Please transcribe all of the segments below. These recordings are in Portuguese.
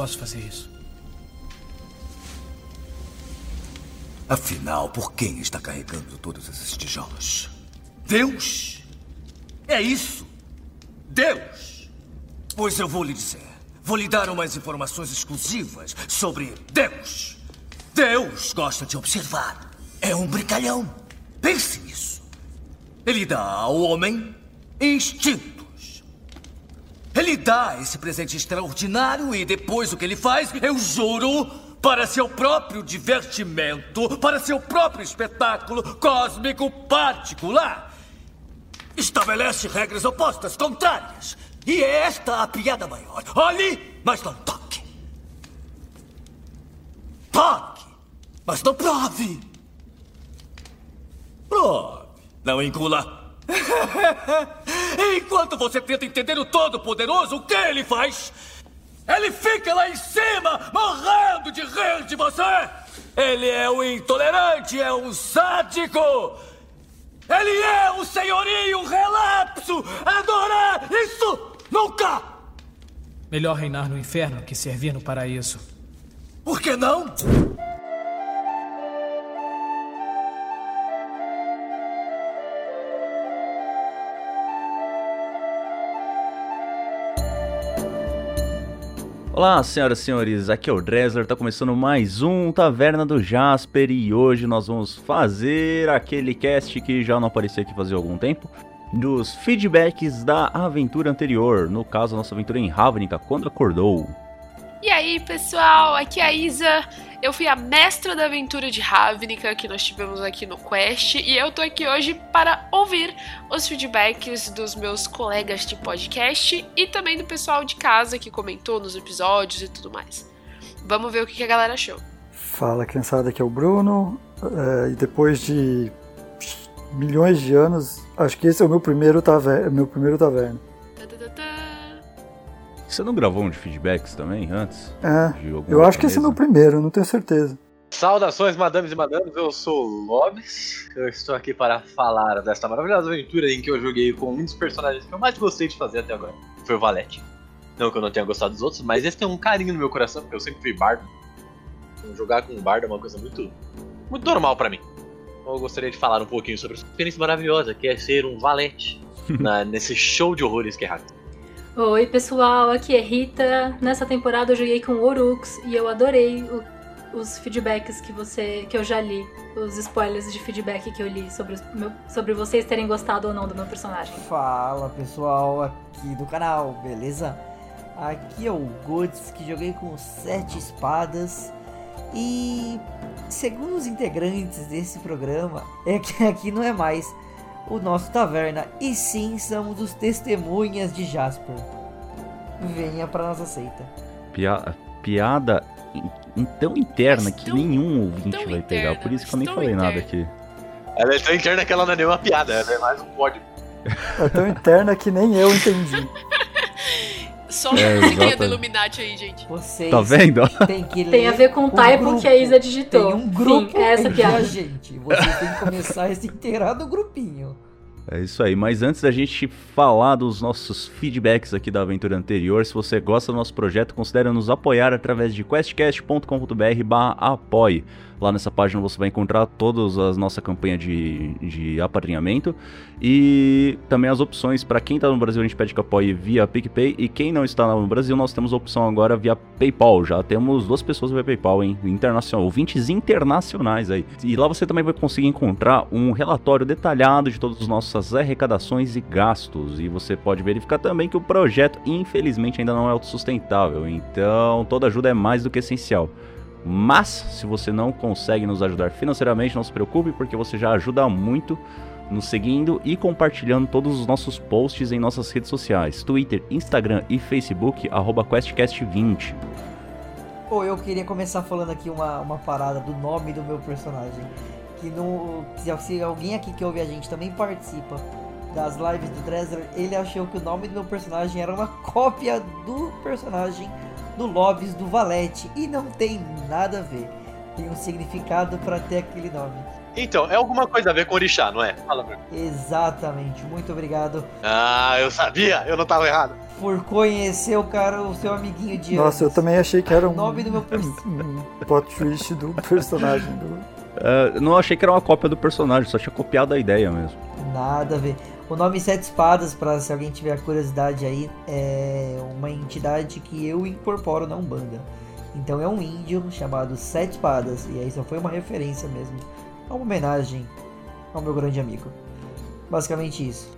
posso fazer isso. Afinal, por quem está carregando todos esses tijolos? Deus? É isso? Deus? Pois eu vou lhe dizer. Vou lhe dar umas informações exclusivas sobre Deus. Deus gosta de observar. É um brincalhão. Pense nisso. Ele dá ao homem instintos. Ele dá esse presente extraordinário e depois o que ele faz, eu juro, para seu próprio divertimento, para seu próprio espetáculo cósmico particular. Estabelece regras opostas, contrárias. E é esta a piada maior. Olhe, mas não toque. Toque, mas não prove. Prove, não engula. Enquanto você tenta entender o Todo-Poderoso, o que ele faz? Ele fica lá em cima, morrendo de rir de você! Ele é um intolerante, é um sádico! Ele é um senhorio relapso! Adorar isso nunca! Melhor reinar no inferno que servir no paraíso. Por que não? Olá, senhoras e senhores, aqui é o Dresler, tá começando mais um Taverna do Jasper e hoje nós vamos fazer aquele cast que já não aparecia aqui fazia algum tempo, dos feedbacks da aventura anterior, no caso a nossa aventura em Ravnica, quando acordou. E aí, pessoal, aqui é a Isa. Eu fui a mestra da aventura de Ravnica que nós tivemos aqui no Quest e eu tô aqui hoje para ouvir os feedbacks dos meus colegas de podcast e também do pessoal de casa que comentou nos episódios e tudo mais. Vamos ver o que a galera achou. Fala, criançada, aqui é o Bruno. É, e depois de milhões de anos, acho que esse é o meu primeiro, taver meu primeiro taverna. Você não gravou um de feedbacks também antes? É, eu acho que esse é meu primeiro, não tenho certeza. Saudações, madames e madames, eu sou o Lobs. Eu estou aqui para falar desta maravilhosa aventura em que eu joguei com um dos personagens que eu mais gostei de fazer até agora. Foi o Valete. Não que eu não tenha gostado dos outros, mas esse tem um carinho no meu coração, porque eu sempre fui bardo. Então, jogar com um bardo é uma coisa muito, muito normal para mim. Então, eu gostaria de falar um pouquinho sobre essa experiência maravilhosa que é ser um valete na, nesse show de horrores que é Hack. Oi, pessoal, aqui é Rita. Nessa temporada eu joguei com Orux e eu adorei o, os feedbacks que você que eu já li, os spoilers de feedback que eu li sobre, meu, sobre vocês terem gostado ou não do meu personagem. Fala, pessoal, aqui do canal, beleza? Aqui é o Goods, que joguei com sete espadas e segundo os integrantes desse programa, é que aqui não é mais o nosso taverna, e sim somos os testemunhas de Jasper. Venha pra nossa seita. Pia piada in tão interna que nenhum ouvinte vai pegar, por isso que eu nem falei interna. nada aqui. Ela é tão interna que ela não é nenhuma piada, ela é mais um código. É tão interna que nem eu entendi. Só uma é, linha do Illuminati aí, gente. Vocês tá vendo? Tem, que tem a ver com o typo grupo. que a Isa digitou. Tem um grupo Fim, é essa piada. gente. Vocês têm que começar a se inteirar do grupinho. É isso aí, mas antes da gente falar dos nossos feedbacks aqui da aventura anterior, se você gosta do nosso projeto, considere nos apoiar através de questcast.com.br barra apoie. Lá nessa página você vai encontrar todas as nossa campanha de, de apadrinhamento e também as opções para quem está no Brasil a gente pede que apoie via PicPay e quem não está no Brasil nós temos a opção agora via PayPal. Já temos duas pessoas via PayPal, hein? Internacional, ouvintes internacionais aí. E lá você também vai conseguir encontrar um relatório detalhado de todas as nossas arrecadações e gastos e você pode verificar também que o projeto infelizmente ainda não é autossustentável. Então toda ajuda é mais do que essencial. Mas, se você não consegue nos ajudar financeiramente, não se preocupe, porque você já ajuda muito nos seguindo e compartilhando todos os nossos posts em nossas redes sociais: Twitter, Instagram e Facebook, QuestCast20. Pô, eu queria começar falando aqui uma, uma parada do nome do meu personagem. Que no, se alguém aqui que ouve a gente também participa das lives do Dresler, ele achou que o nome do meu personagem era uma cópia do personagem do Lobis do Valete e não tem nada a ver. Tem um significado para ter aquele nome. Então, é alguma coisa a ver com orixá, não é? Fala, Bruno. Exatamente, muito obrigado Ah, eu sabia, eu não tava errado. por conhecer o cara, o seu amiguinho de Nossa, eu também achei que era um, O nome do meu perso- um plot twist do personagem do. É, não achei que era uma cópia do personagem, só tinha copiado a ideia mesmo. Nada a ver. O nome Sete Espadas, pra se alguém tiver curiosidade aí, é uma entidade que eu incorporo na Umbanda. Então é um índio chamado Sete Espadas. E aí só foi uma referência mesmo. É uma homenagem ao meu grande amigo. Basicamente isso.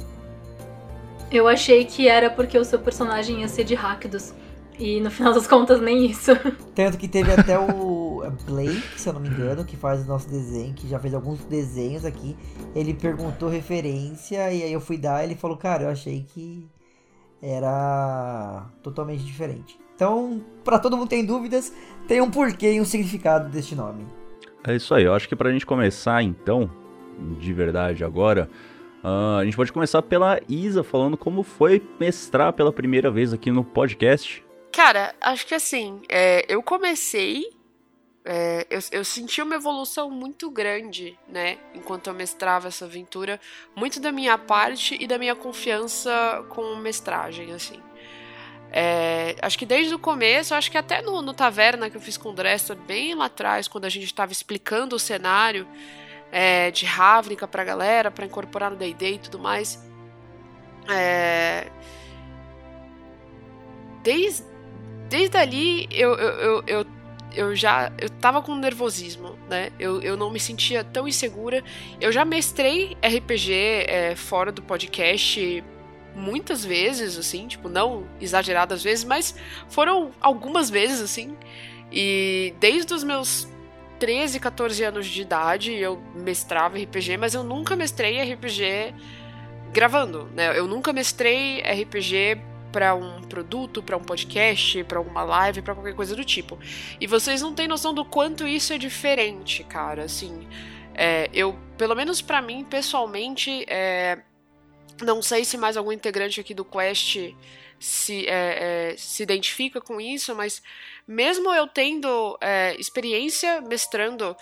Eu achei que era porque o seu personagem ia ser de Rakdos. E no final das contas, nem isso. Tanto que teve até o Blake, se eu não me engano, que faz o nosso desenho, que já fez alguns desenhos aqui. Ele perguntou referência e aí eu fui dar ele falou, cara, eu achei que era totalmente diferente. Então, pra todo mundo que tem dúvidas, tem um porquê e um significado deste nome. É isso aí, eu acho que pra gente começar então, de verdade agora, ah, a gente pode começar pela Isa falando como foi mestrar pela primeira vez aqui no podcast. Cara, acho que assim, é, eu comecei. É, eu, eu senti uma evolução muito grande, né? Enquanto eu mestrava essa aventura. Muito da minha parte e da minha confiança com mestragem, assim. É, acho que desde o começo, acho que até no, no Taverna que eu fiz com o Dressler, bem lá atrás, quando a gente estava explicando o cenário é, de Ravnica pra galera, pra incorporar no D&D e tudo mais. É, desde, desde ali eu, eu, eu, eu, eu já eu tava com nervosismo, né? Eu, eu não me sentia tão insegura. Eu já mestrei RPG é, fora do podcast muitas vezes, assim, tipo, não exageradas vezes, mas foram algumas vezes, assim. E desde os meus 13, 14 anos de idade eu mestrava RPG, mas eu nunca mestrei RPG gravando, né? Eu nunca mestrei RPG para um produto, para um podcast, para alguma live, para qualquer coisa do tipo. E vocês não têm noção do quanto isso é diferente, cara. Assim, é, eu, pelo menos para mim, pessoalmente, é, não sei se mais algum integrante aqui do Quest se, é, é, se identifica com isso, mas mesmo eu tendo é, experiência mestrando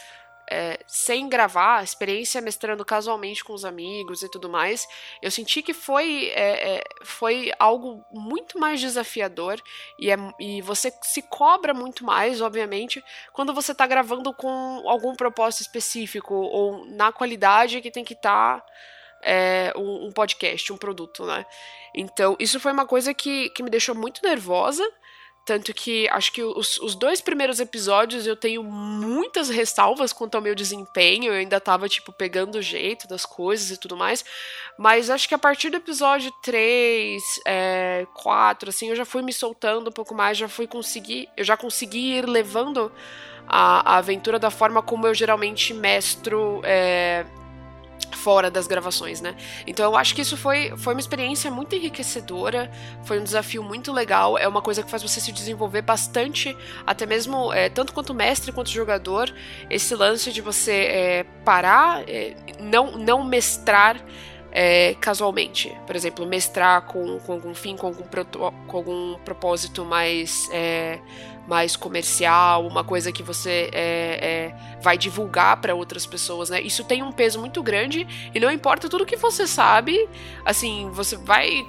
é, sem gravar, experiência mestrando casualmente com os amigos e tudo mais, eu senti que foi, é, é, foi algo muito mais desafiador e, é, e você se cobra muito mais, obviamente, quando você está gravando com algum propósito específico ou na qualidade que tem que estar. Tá, é, um, um, podcast, um produto, né? Então, isso foi uma coisa que, que me deixou muito nervosa. Tanto que acho que os, os, dois primeiros episódios eu tenho muitas ressalvas quanto ao meu desempenho. Eu ainda tava, tipo, pegando o jeito das coisas e tudo mais. Mas acho que a partir do episódio 3, é, 4, assim, eu já fui me soltando um pouco mais, já fui conseguir. Eu já consegui ir levando a, a aventura da forma como eu geralmente mestro. É, fora das gravações, né? Então eu acho que isso foi, foi uma experiência muito enriquecedora, foi um desafio muito legal, é uma coisa que faz você se desenvolver bastante, até mesmo é, tanto quanto mestre quanto jogador, esse lance de você é, parar, é, não, não mestrar é, casualmente. Por exemplo, mestrar com, com algum fim, com algum, com algum propósito mais, é, mais comercial, uma coisa que você é, vai divulgar para outras pessoas, né? Isso tem um peso muito grande e não importa tudo que você sabe, assim, você vai.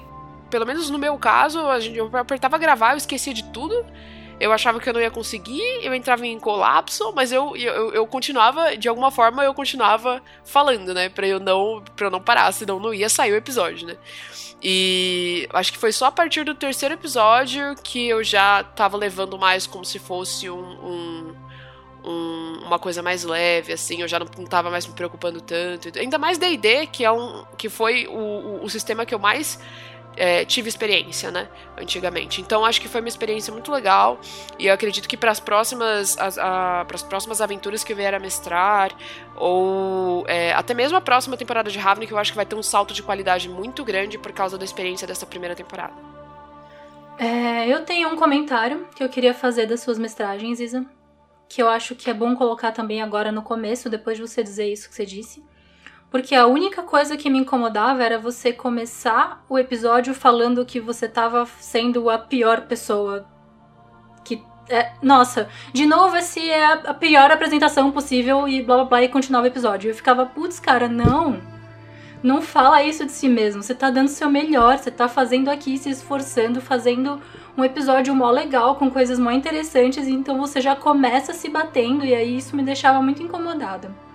Pelo menos no meu caso, a gente, eu apertava gravar, eu esquecia de tudo. Eu achava que eu não ia conseguir, eu entrava em colapso, mas eu, eu, eu continuava, de alguma forma, eu continuava falando, né? Pra eu não, pra eu não parar, senão não ia sair o episódio, né? E acho que foi só a partir do terceiro episódio que eu já tava levando mais como se fosse um, um, um, uma coisa mais leve, assim, eu já não, não tava mais me preocupando tanto. Ainda mais D&D, que, é um, que foi o, o, o sistema que eu mais é, tive experiência, né? Antigamente. Então acho que foi uma experiência muito legal e eu acredito que para as próximas para as próximas aventuras que eu vier a mestrar ou é, até mesmo a próxima temporada de Ravnica eu acho que vai ter um salto de qualidade muito grande por causa da experiência dessa primeira temporada. É, eu tenho um comentário que eu queria fazer das suas mestragens, Isa, que eu acho que é bom colocar também agora no começo, depois de você dizer isso que você disse. Porque a única coisa que me incomodava era você começar o episódio falando que você tava sendo a pior pessoa que é, nossa, de novo esse é a, pior apresentação possível e blá blá blá e continuava o episódio. Eu ficava, putz, cara, não. Não fala isso de si mesmo. Você tá dando o seu melhor, você tá fazendo aqui, se esforçando, fazendo um episódio mó legal, com coisas mó interessantes, então você já começa se batendo, e aí isso me deixava muito incomodada.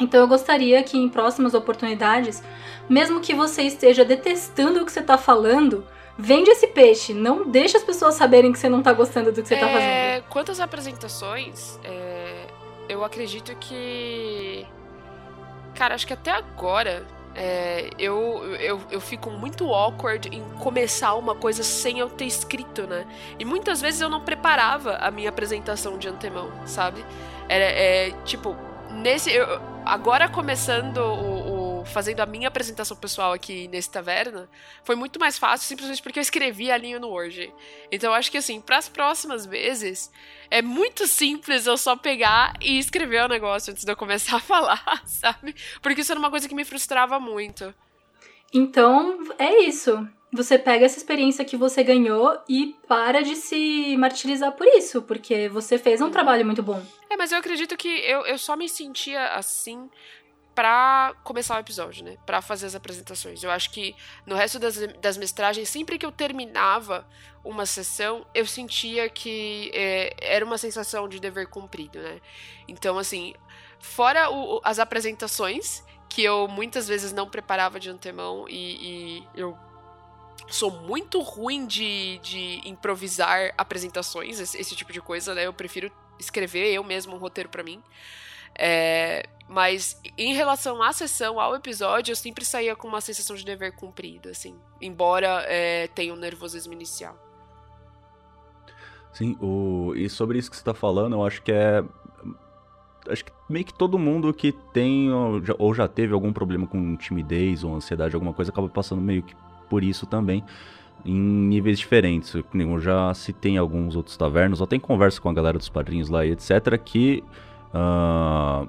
Então eu gostaria que em próximas oportunidades, mesmo que você esteja detestando o que você tá falando, vende esse peixe. Não deixa as pessoas saberem que você não tá gostando do que você tá É, fazendo. Quantas apresentações, é, eu acredito que. Cara, acho que até agora é, eu, eu, eu fico muito awkward em começar uma coisa sem eu ter escrito, né? E muitas vezes eu não preparava a minha apresentação de antemão, sabe? Era, é, tipo, nesse. eu- agora começando o, o- fazendo a minha apresentação pessoal aqui nesse taverna, foi muito mais fácil simplesmente porque eu escrevi a linha no Word. Então eu acho que assim, para as próximas vezes, é muito simples eu só pegar e escrever o negócio antes de eu começar a falar, sabe? Porque isso era uma coisa que me frustrava muito. Então, é isso. Você pega essa experiência que você ganhou e para de se martirizar por isso, porque você fez um trabalho muito bom. É, mas eu acredito que eu, eu só me sentia assim pra começar o episódio, né? Pra fazer as apresentações. Eu acho que no resto das, das mestragens, sempre que eu terminava uma sessão, eu sentia que é, era uma sensação de dever cumprido, né? Então, assim, fora o- as apresentações, que eu muitas vezes não preparava de antemão e, e eu sou muito ruim de, de improvisar apresentações, esse, esse tipo de coisa, né? Eu prefiro escrever eu mesmo um roteiro pra mim. É, mas em relação à sessão, ao episódio, eu sempre saía com uma sensação de dever cumprido, assim. Embora é, tenha um nervosismo inicial. Sim, o... e sobre isso que você tá falando, eu acho que é. Acho que meio que todo mundo que tem ou já, ou já teve algum problema com timidez ou ansiedade, alguma coisa, acaba passando meio que por isso também, em níveis diferentes. Eu já citei em alguns outros tavernos, até em conversa com a galera dos padrinhos lá e etc., que. ah,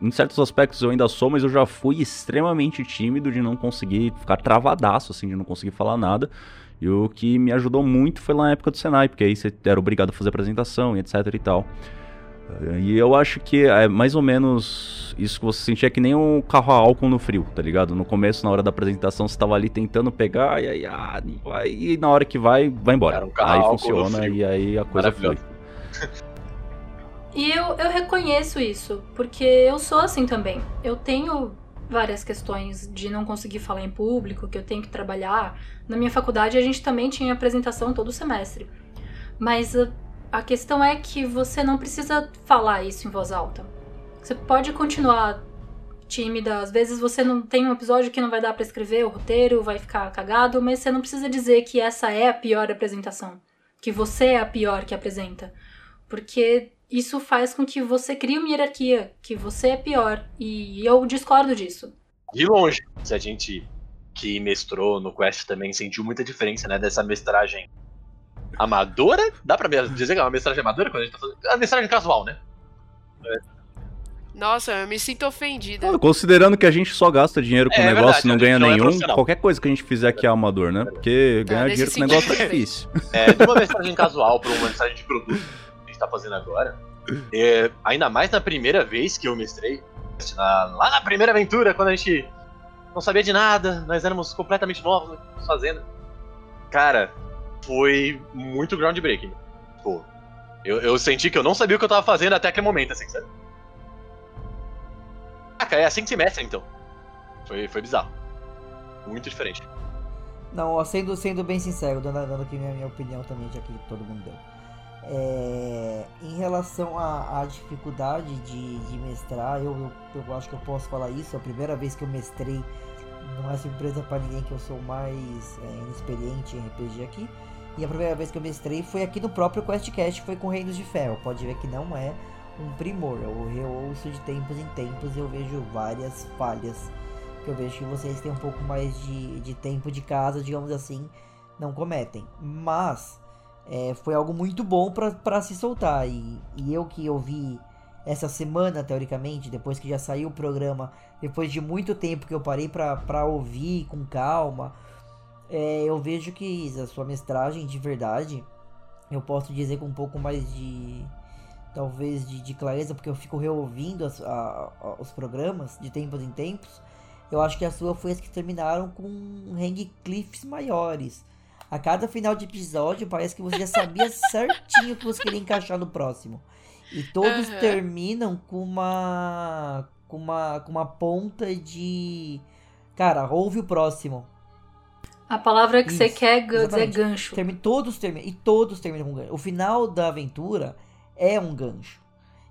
em certos aspectos eu ainda sou, mas eu já fui extremamente tímido de não conseguir ficar travadaço, assim, de não conseguir falar nada. E o que me ajudou muito foi lá na época do Senai, porque aí você era obrigado a fazer apresentação e etc e tal. E eu acho que é mais ou menos isso que você sentia que nem um carro a álcool no frio, tá ligado? No começo, na hora da apresentação, você tava ali tentando pegar, e aí, ah, vai, e na hora que vai, vai embora. Cara, um aí funciona e aí a coisa flui. Maravilhoso. E eu, eu reconheço isso, porque eu sou assim também. Eu tenho várias questões de não conseguir falar em público, que eu tenho que trabalhar. Na minha faculdade a gente também tinha apresentação todo semestre. Mas a, questão é que você não precisa falar isso em voz alta. Você pode continuar tímida, às vezes você não tem um episódio que não vai dar pra escrever o roteiro, vai ficar cagado, mas você não precisa dizer que essa é a pior apresentação, que você é a pior que apresenta. Porque isso faz com que você crie uma hierarquia, que você é pior. E eu discordo disso. De longe, se a gente que mestrou no Quest também sentiu muita diferença, né, dessa mestragem amadora, dá pra dizer que é uma mestragem amadora quando a gente tá fazendo. A mestragem casual, né? Nossa, eu me sinto ofendida. Ah, Considerando que a gente só gasta dinheiro com É, o é negócio verdade, e não ganha não é nenhum, profissional. qualquer coisa que a gente fizer aqui é amador, né? Porque ganhar nesse dinheiro com o negócio é difícil. É, de uma mestragem casual pra uma mestragem de produto que a gente tá fazendo agora. é, ainda mais na primeira vez que eu mestrei, na- lá na primeira aventura, quando a gente não sabia de nada, nós éramos completamente novos fazendo. Cara, foi muito groundbreaking. Pô, eu, eu senti que eu não sabia o que eu tava fazendo até aquele momento, assim, sabe? Caraca, é assim que se mestra, então. Foi, foi bizarro. Muito diferente. Não, sendo, sendo bem sincero, dando, dando aqui minha, minha opinião também, já que todo mundo deu. É, em relação à, dificuldade de, de mestrar, eu, eu, eu acho que eu posso falar isso. A primeira vez que eu mestrei, não é surpresa pra ninguém que eu sou mais é, inexperiente em RPG aqui. E a primeira vez que eu mestrei foi aqui no próprio QuestCast, foi com Reinos de Ferro. Pode ver que não é um primor. Eu reouço de tempos em tempos e eu vejo várias falhas que eu vejo que vocês têm um pouco mais de, de tempo de casa, digamos assim, não cometem. Mas é, foi algo muito bom pra se soltar. E, e eu que ouvi essa semana, teoricamente, depois que já saiu o programa, depois de muito tempo que eu parei pra ouvir com calma, é, eu vejo que a sua mestragem de verdade eu posso dizer com um pouco mais de. talvez de, de clareza, porque eu fico reouvindo as, a, a, os programas de tempos em tempos. Eu acho que a sua foi as que terminaram com hang cliffs maiores. A cada final de episódio parece que você já sabia certinho o que você queria encaixar no próximo. E todos uhum. terminam com uma. com uma. com uma ponta de. Cara, ouve o próximo. A palavra que Isso, você quer dizer gancho. Termi, todos terminam. E todos terminam com gancho. O final da aventura é um gancho.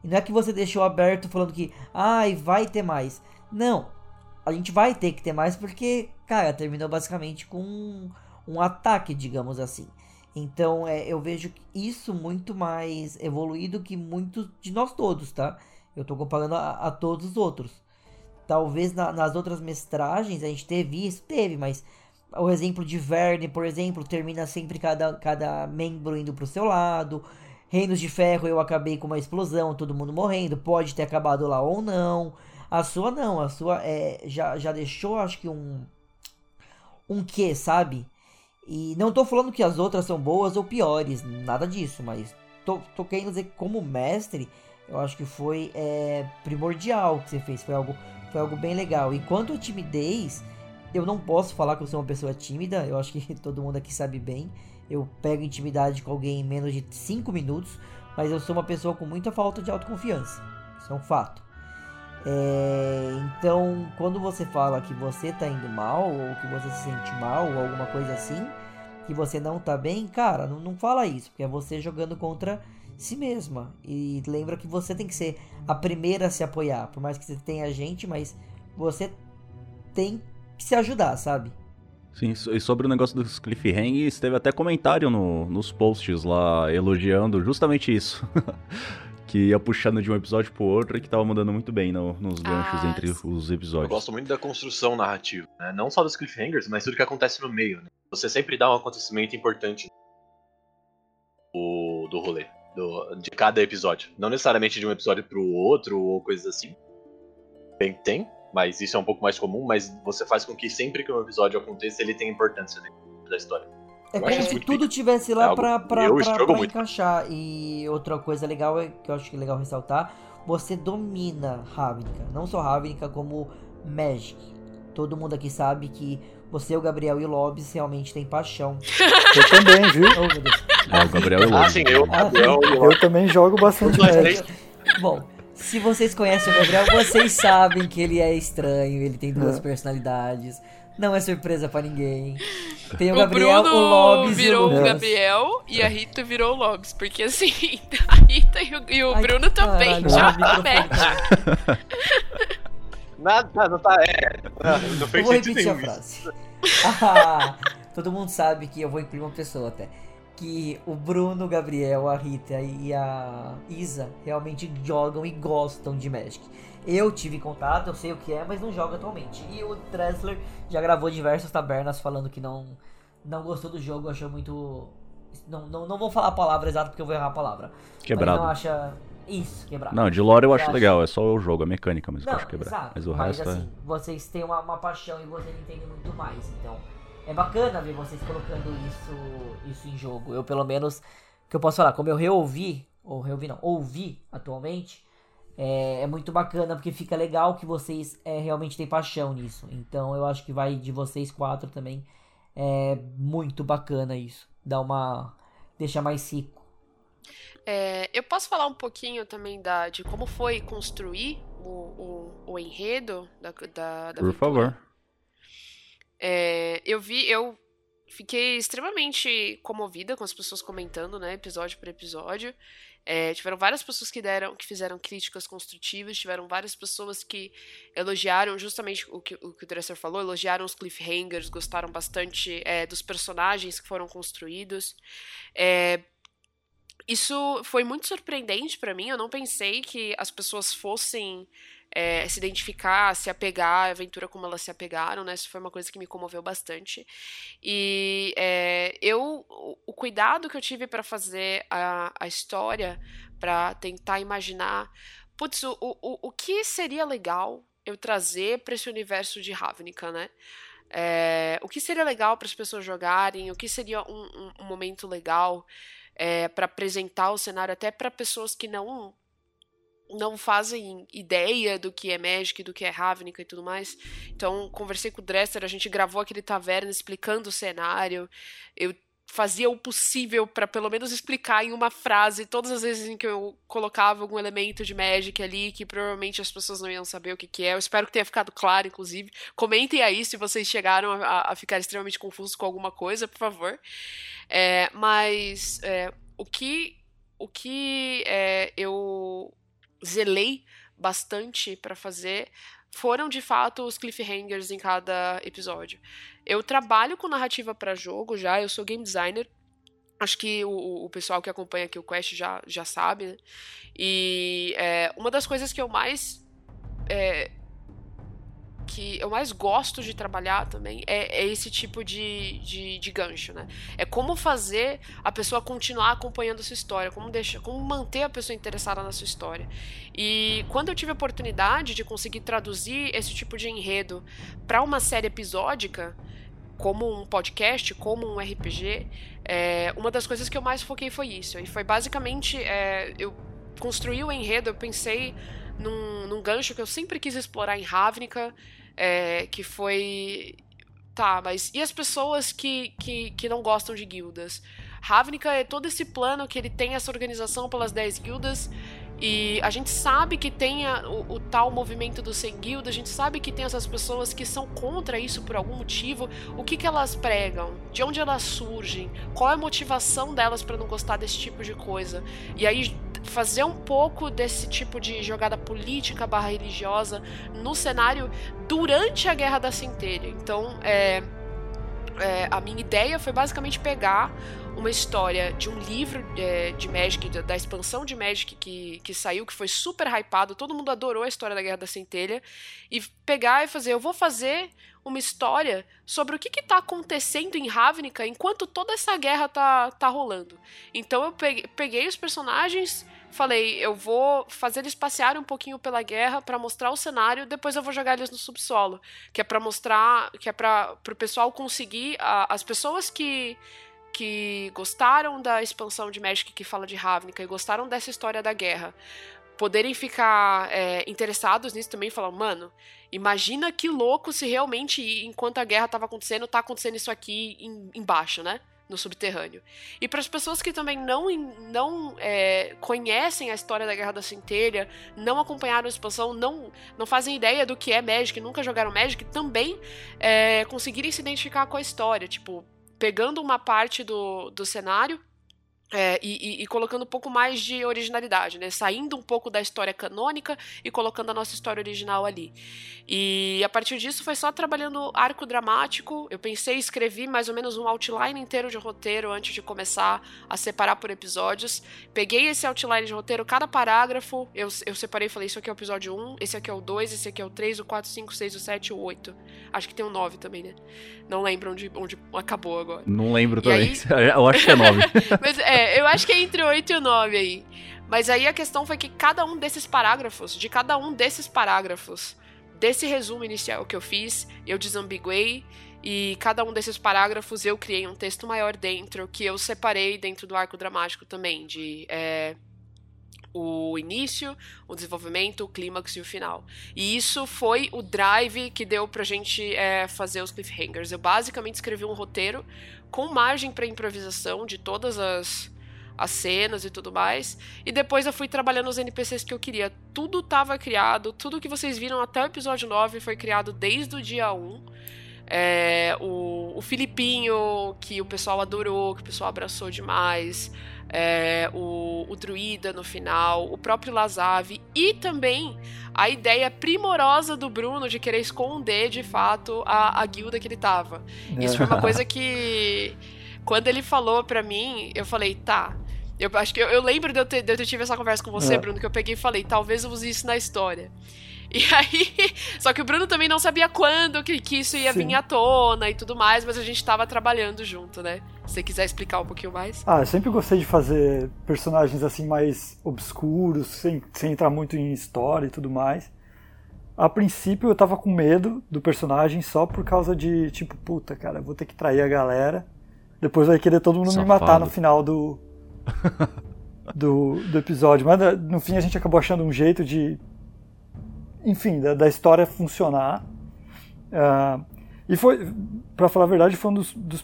E não é que você deixou aberto falando que. Ai, vai ter mais. Não. A gente vai ter que ter mais porque, cara, terminou basicamente com um, um ataque, digamos assim. Então é, eu vejo isso muito mais evoluído que muitos de nós todos, tá? Eu tô comparando a, a todos os outros. Talvez na, nas outras mestragens a gente teve isso, teve, mas o exemplo de Verne, por exemplo, termina sempre cada, cada membro indo pro seu lado. Reinos de Ferro eu acabei com uma explosão, todo mundo morrendo. Pode ter acabado lá ou não. A sua não, a sua é, já, já deixou, acho que um. Um quê, sabe? E não tô falando que as outras são boas ou piores, nada disso, mas tô, tô querendo dizer que como mestre, eu acho que foi é, primordial o que você fez, foi algo, foi algo bem legal. E quanto à timidez, eu não posso falar que eu sou uma pessoa tímida, eu acho que todo mundo aqui sabe bem. Eu pego intimidade com alguém em menos de 5 minutos, mas eu sou uma pessoa com muita falta de autoconfiança. Isso é um fato. É, então, quando você fala que você tá indo mal, ou que você se sente mal, ou alguma coisa assim, que você não tá bem, cara, não, não fala isso, porque é você jogando contra si mesma. E lembra que você tem que ser a primeira a se apoiar, por mais que você tenha gente, mas você tem que se ajudar, sabe? Sim, e sobre o negócio dos cliffhangers, teve até comentário no, nos posts lá elogiando justamente isso. que ia puxando de um episódio pro outro e que tava mandando muito bem no, nos ganchos ah, entre os episódios. Eu gosto muito da construção narrativa, né? Não só dos cliffhangers, mas tudo que acontece no meio, né? Você sempre dá um acontecimento importante do, do rolê, do, de cada episódio. Não necessariamente de um episódio pro outro ou coisas assim. Tem, tem, mas isso é um pouco mais comum, mas você faz com que sempre que um episódio aconteça, ele tenha importância dentro da história. É como se tudo tivesse lá é pra, pra, pra, pra encaixar. E outra coisa legal é que eu acho que é legal ressaltar: você domina Ravnica. Não só Ravnica, como Magic. Todo mundo aqui sabe que você, o Gabriel e o Lobs realmente tem paixão. Eu também, viu? Oh, meu Deus. Ah, o Gabriel e o. Ah, sim, eu. Ah, eu, eu também jogo bastante Magic. Bom, se vocês conhecem o Gabriel, vocês sabem que ele é estranho, ele tem duas é. personalidades. Não é surpresa para ninguém. Tem o, o Gabriel, Bruno o Lobs virou o, o Gabriel e a Rita virou o Lobs. Porque assim, a Rita e o, e o Ai, Bruno também Magic. Nada, não tá. É, não, fez eu vou repetir a frase. Ah, todo mundo sabe que eu vou incluir uma pessoa até. Que o Bruno, o Gabriel, a Rita e a Isa realmente jogam e gostam de Magic. Eu tive contato, eu sei o que é, mas não jogo atualmente. E o Tressler já gravou diversas tabernas falando que não, não gostou do jogo, achou muito. Não, não, não vou falar a palavra exata porque eu vou errar a palavra. Quebrado. não acha. Isso, quebrado. Não, de lore eu acho acha... legal, é só o jogo, a mecânica mesmo não, eu acho quebrado. Exato, mas o mas, resto assim, é... vocês têm uma, uma paixão e vocês entendem muito mais, então. É bacana ver vocês colocando isso, isso em jogo. Eu, pelo menos, que eu posso falar, como eu reouvi, ou reouvi não, ouvi atualmente, é, é, muito bacana porque fica legal que vocês é, realmente têm paixão nisso. Então eu acho que vai de vocês quatro também. É muito bacana isso. Dá uma. deixa mais rico. É, eu posso falar um pouquinho também da, de como foi construir o, o, o enredo da, da, da Por aventura? favor. É, eu vi, eu fiquei extremamente comovida com as pessoas comentando, né, episódio por episódio. É, tiveram várias pessoas que deram, que fizeram críticas construtivas, tiveram várias pessoas que elogiaram justamente o que o, que o Dresser falou, elogiaram os cliffhangers, gostaram bastante é, dos personagens que foram construídos. É, isso foi muito surpreendente para mim. Eu não pensei que as pessoas fossem é, se identificar, se apegar à aventura como elas se apegaram, né? Isso foi uma coisa que me comoveu bastante. E é, eu, o cuidado que eu tive para fazer a, a história, para tentar imaginar, putz, o, o, o que seria legal eu trazer para esse universo de Ravnica, né? É, o que seria legal para as pessoas jogarem, o que seria um, um, um momento legal é, para apresentar o cenário até para pessoas que não não fazem ideia do que é Magic, do que é Ravnica e tudo mais. Então, conversei com o Dresser, a gente gravou aquele taverna explicando o cenário. Eu fazia o possível para pelo menos explicar em uma frase todas as vezes em que eu colocava algum elemento de Magic ali que provavelmente as pessoas não iam saber o que, que é. Eu espero que tenha ficado claro, inclusive. Comentem aí se vocês chegaram a, a ficar extremamente confusos com alguma coisa, por favor. É, mas é, o que, o que é, eu zelei bastante para fazer foram de fato os cliffhangers em cada episódio. Eu trabalho com narrativa para jogo já, eu sou game designer. Acho que o, o pessoal que acompanha aqui o Quest já, já sabe, né? E é, uma das coisas que eu mais é, que eu mais gosto de trabalhar também é, é esse tipo de, de, de, gancho, né? É como fazer a pessoa continuar acompanhando a sua história, como deixar, como manter a pessoa interessada na sua história. E quando eu tive a oportunidade de conseguir traduzir esse tipo de enredo para uma série episódica, como um podcast, como um RPG, é, uma das coisas que eu mais foquei foi isso. E foi basicamente é, eu construí o enredo, eu pensei num, num gancho que eu sempre quis explorar em Ravnica, é, que foi. Tá, mas e as pessoas que, que, que não gostam de guildas? Ravnica é todo esse plano que ele tem essa organização pelas 10 guildas. E a gente sabe que tem a, o, o, tal movimento do sem guilda, a gente sabe que tem essas pessoas que são contra isso por algum motivo. O que, que elas pregam? De onde elas surgem? Qual é a motivação delas para não gostar desse tipo de coisa? E aí fazer um pouco desse tipo de jogada política barra religiosa no cenário durante a Guerra da Centelha. Então, é, é, a minha ideia foi basicamente pegar uma história de um livro é, de Magic, da expansão de Magic que, que saiu, que foi super hypado, todo mundo adorou a história da Guerra da Centelha, e pegar e fazer, eu vou fazer uma história sobre o que está acontecendo em Ravnica enquanto toda essa guerra tá, tá rolando. Então eu peguei, peguei os personagens falei, eu vou fazer eles passearem um pouquinho pela guerra para mostrar o cenário, depois eu vou jogar eles no subsolo, que é para mostrar, que é para o pessoal conseguir a, as pessoas que que gostaram da expansão de Magic que fala de Ravnica e gostaram dessa história da guerra, poderem ficar é, interessados nisso também falar, mano, imagina que louco se realmente, enquanto a guerra estava acontecendo, tá acontecendo isso aqui em, embaixo, né? no subterrâneo. E para as pessoas que também não, não é, conhecem a história da Guerra da Centelha, não acompanharam a expansão, não, não fazem ideia do que é Magic, nunca jogaram Magic, também é, conseguirem se identificar com a história. Tipo, pegando uma parte do, do cenário é, e, e, e, colocando um pouco mais de originalidade, né? Saindo um pouco da história canônica e colocando a nossa história original ali. E a partir disso foi só trabalhando arco dramático. Eu pensei, escrevi mais ou menos um outline inteiro de roteiro antes de começar a separar por episódios. Peguei esse outline de roteiro, cada parágrafo, eu, eu separei e falei: isso aqui é o episódio 1, esse aqui é o 2, esse aqui é o 3, o 4, 5, 6, o 7, o 8. Acho que tem o 9 também, né? Não lembro onde, onde acabou agora. Não lembro e também. Aí... Eu acho que é 9. Mas é, é, eu acho que é entre 8 e 9 aí. Mas aí a questão foi que cada um desses parágrafos, de cada um desses parágrafos, desse resumo inicial que eu fiz, eu desambiguei e cada um desses parágrafos eu criei um texto maior dentro que eu separei dentro do arco dramático também, de é, o início, o desenvolvimento, o clímax e o final. E isso foi o drive que deu pra gente é, fazer os cliffhangers. Eu basicamente escrevi um roteiro com margem para improvisação de todas as, as cenas e tudo mais. E depois eu fui trabalhando os NPCs que eu queria. Tudo estava criado, tudo que vocês viram até o episódio 9 foi criado desde o dia 1. É, o, o Filipinho, que o pessoal adorou, que o pessoal abraçou demais. É, o, o Druida no final, o próprio Lazave e também a ideia primorosa do Bruno de querer esconder de fato a, a guilda que ele tava. Isso foi uma coisa que, quando ele falou pra mim, eu falei, tá. Eu acho que eu, eu lembro de eu, ter, de eu ter tido essa conversa com você, é. Bruno, que eu peguei e falei, talvez eu use isso na história. E aí. Só que o Bruno também não sabia quando que, que isso ia Sim. vir à tona e tudo mais, mas a gente tava trabalhando junto, né? Se você quiser explicar um pouquinho mais. Ah, eu sempre gostei de fazer personagens assim mais obscuros, sem, sem entrar muito em história e tudo mais. A princípio eu tava com medo do personagem só por causa de, tipo, puta, cara, vou ter que trair a galera. Depois vai querer todo mundo Safado. me matar no final do, do, do episódio. Mas eh, no fim a gente acabou achando um jeito de. Enfim, da, da história funcionar. Uh, e foi, pra falar a verdade, foi um dos, dos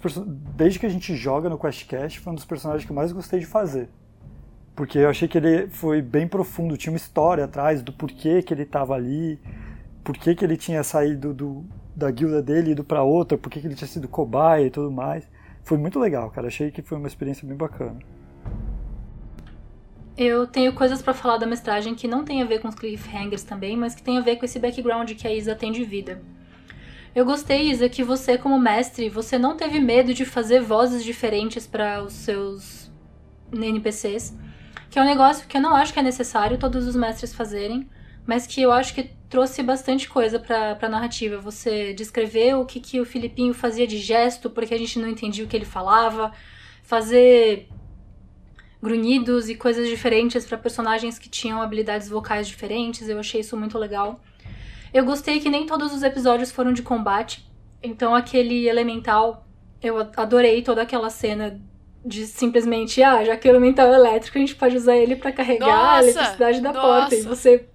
Desde que a gente joga no QuestCast, foi um dos personagens que eu mais gostei de fazer. Porque eu achei que ele foi bem profundo, tinha uma história atrás do porquê que ele estava ali, porquê que ele tinha saído do, da guilda dele e ido pra outra, porquê que ele tinha sido cobaia e tudo mais. Foi muito legal, cara. Achei que foi uma experiência bem bacana. Eu tenho coisas para falar da mestragem que não tem a ver com os cliffhangers também, mas que tem a ver com esse background que a Isa tem de vida. Eu gostei, Isa, que você, como mestre, você não teve medo de fazer vozes diferentes para os seus NPCs, que é um negócio que eu não acho que é necessário todos os mestres fazerem, mas que eu acho que trouxe bastante coisa pra, pra narrativa. Você descrever o que, que o Filipinho fazia de gesto, porque a gente não entendia o que ele falava, fazer grunhidos e coisas diferentes para personagens que tinham habilidades vocais diferentes. Eu achei isso muito legal. Eu gostei que nem todos os episódios foram de combate. Então aquele elemental, eu adorei toda aquela cena de simplesmente, ah, já que o elemental é elétrico, a gente pode usar ele para carregar nossa, a eletricidade da nossa. porta. E você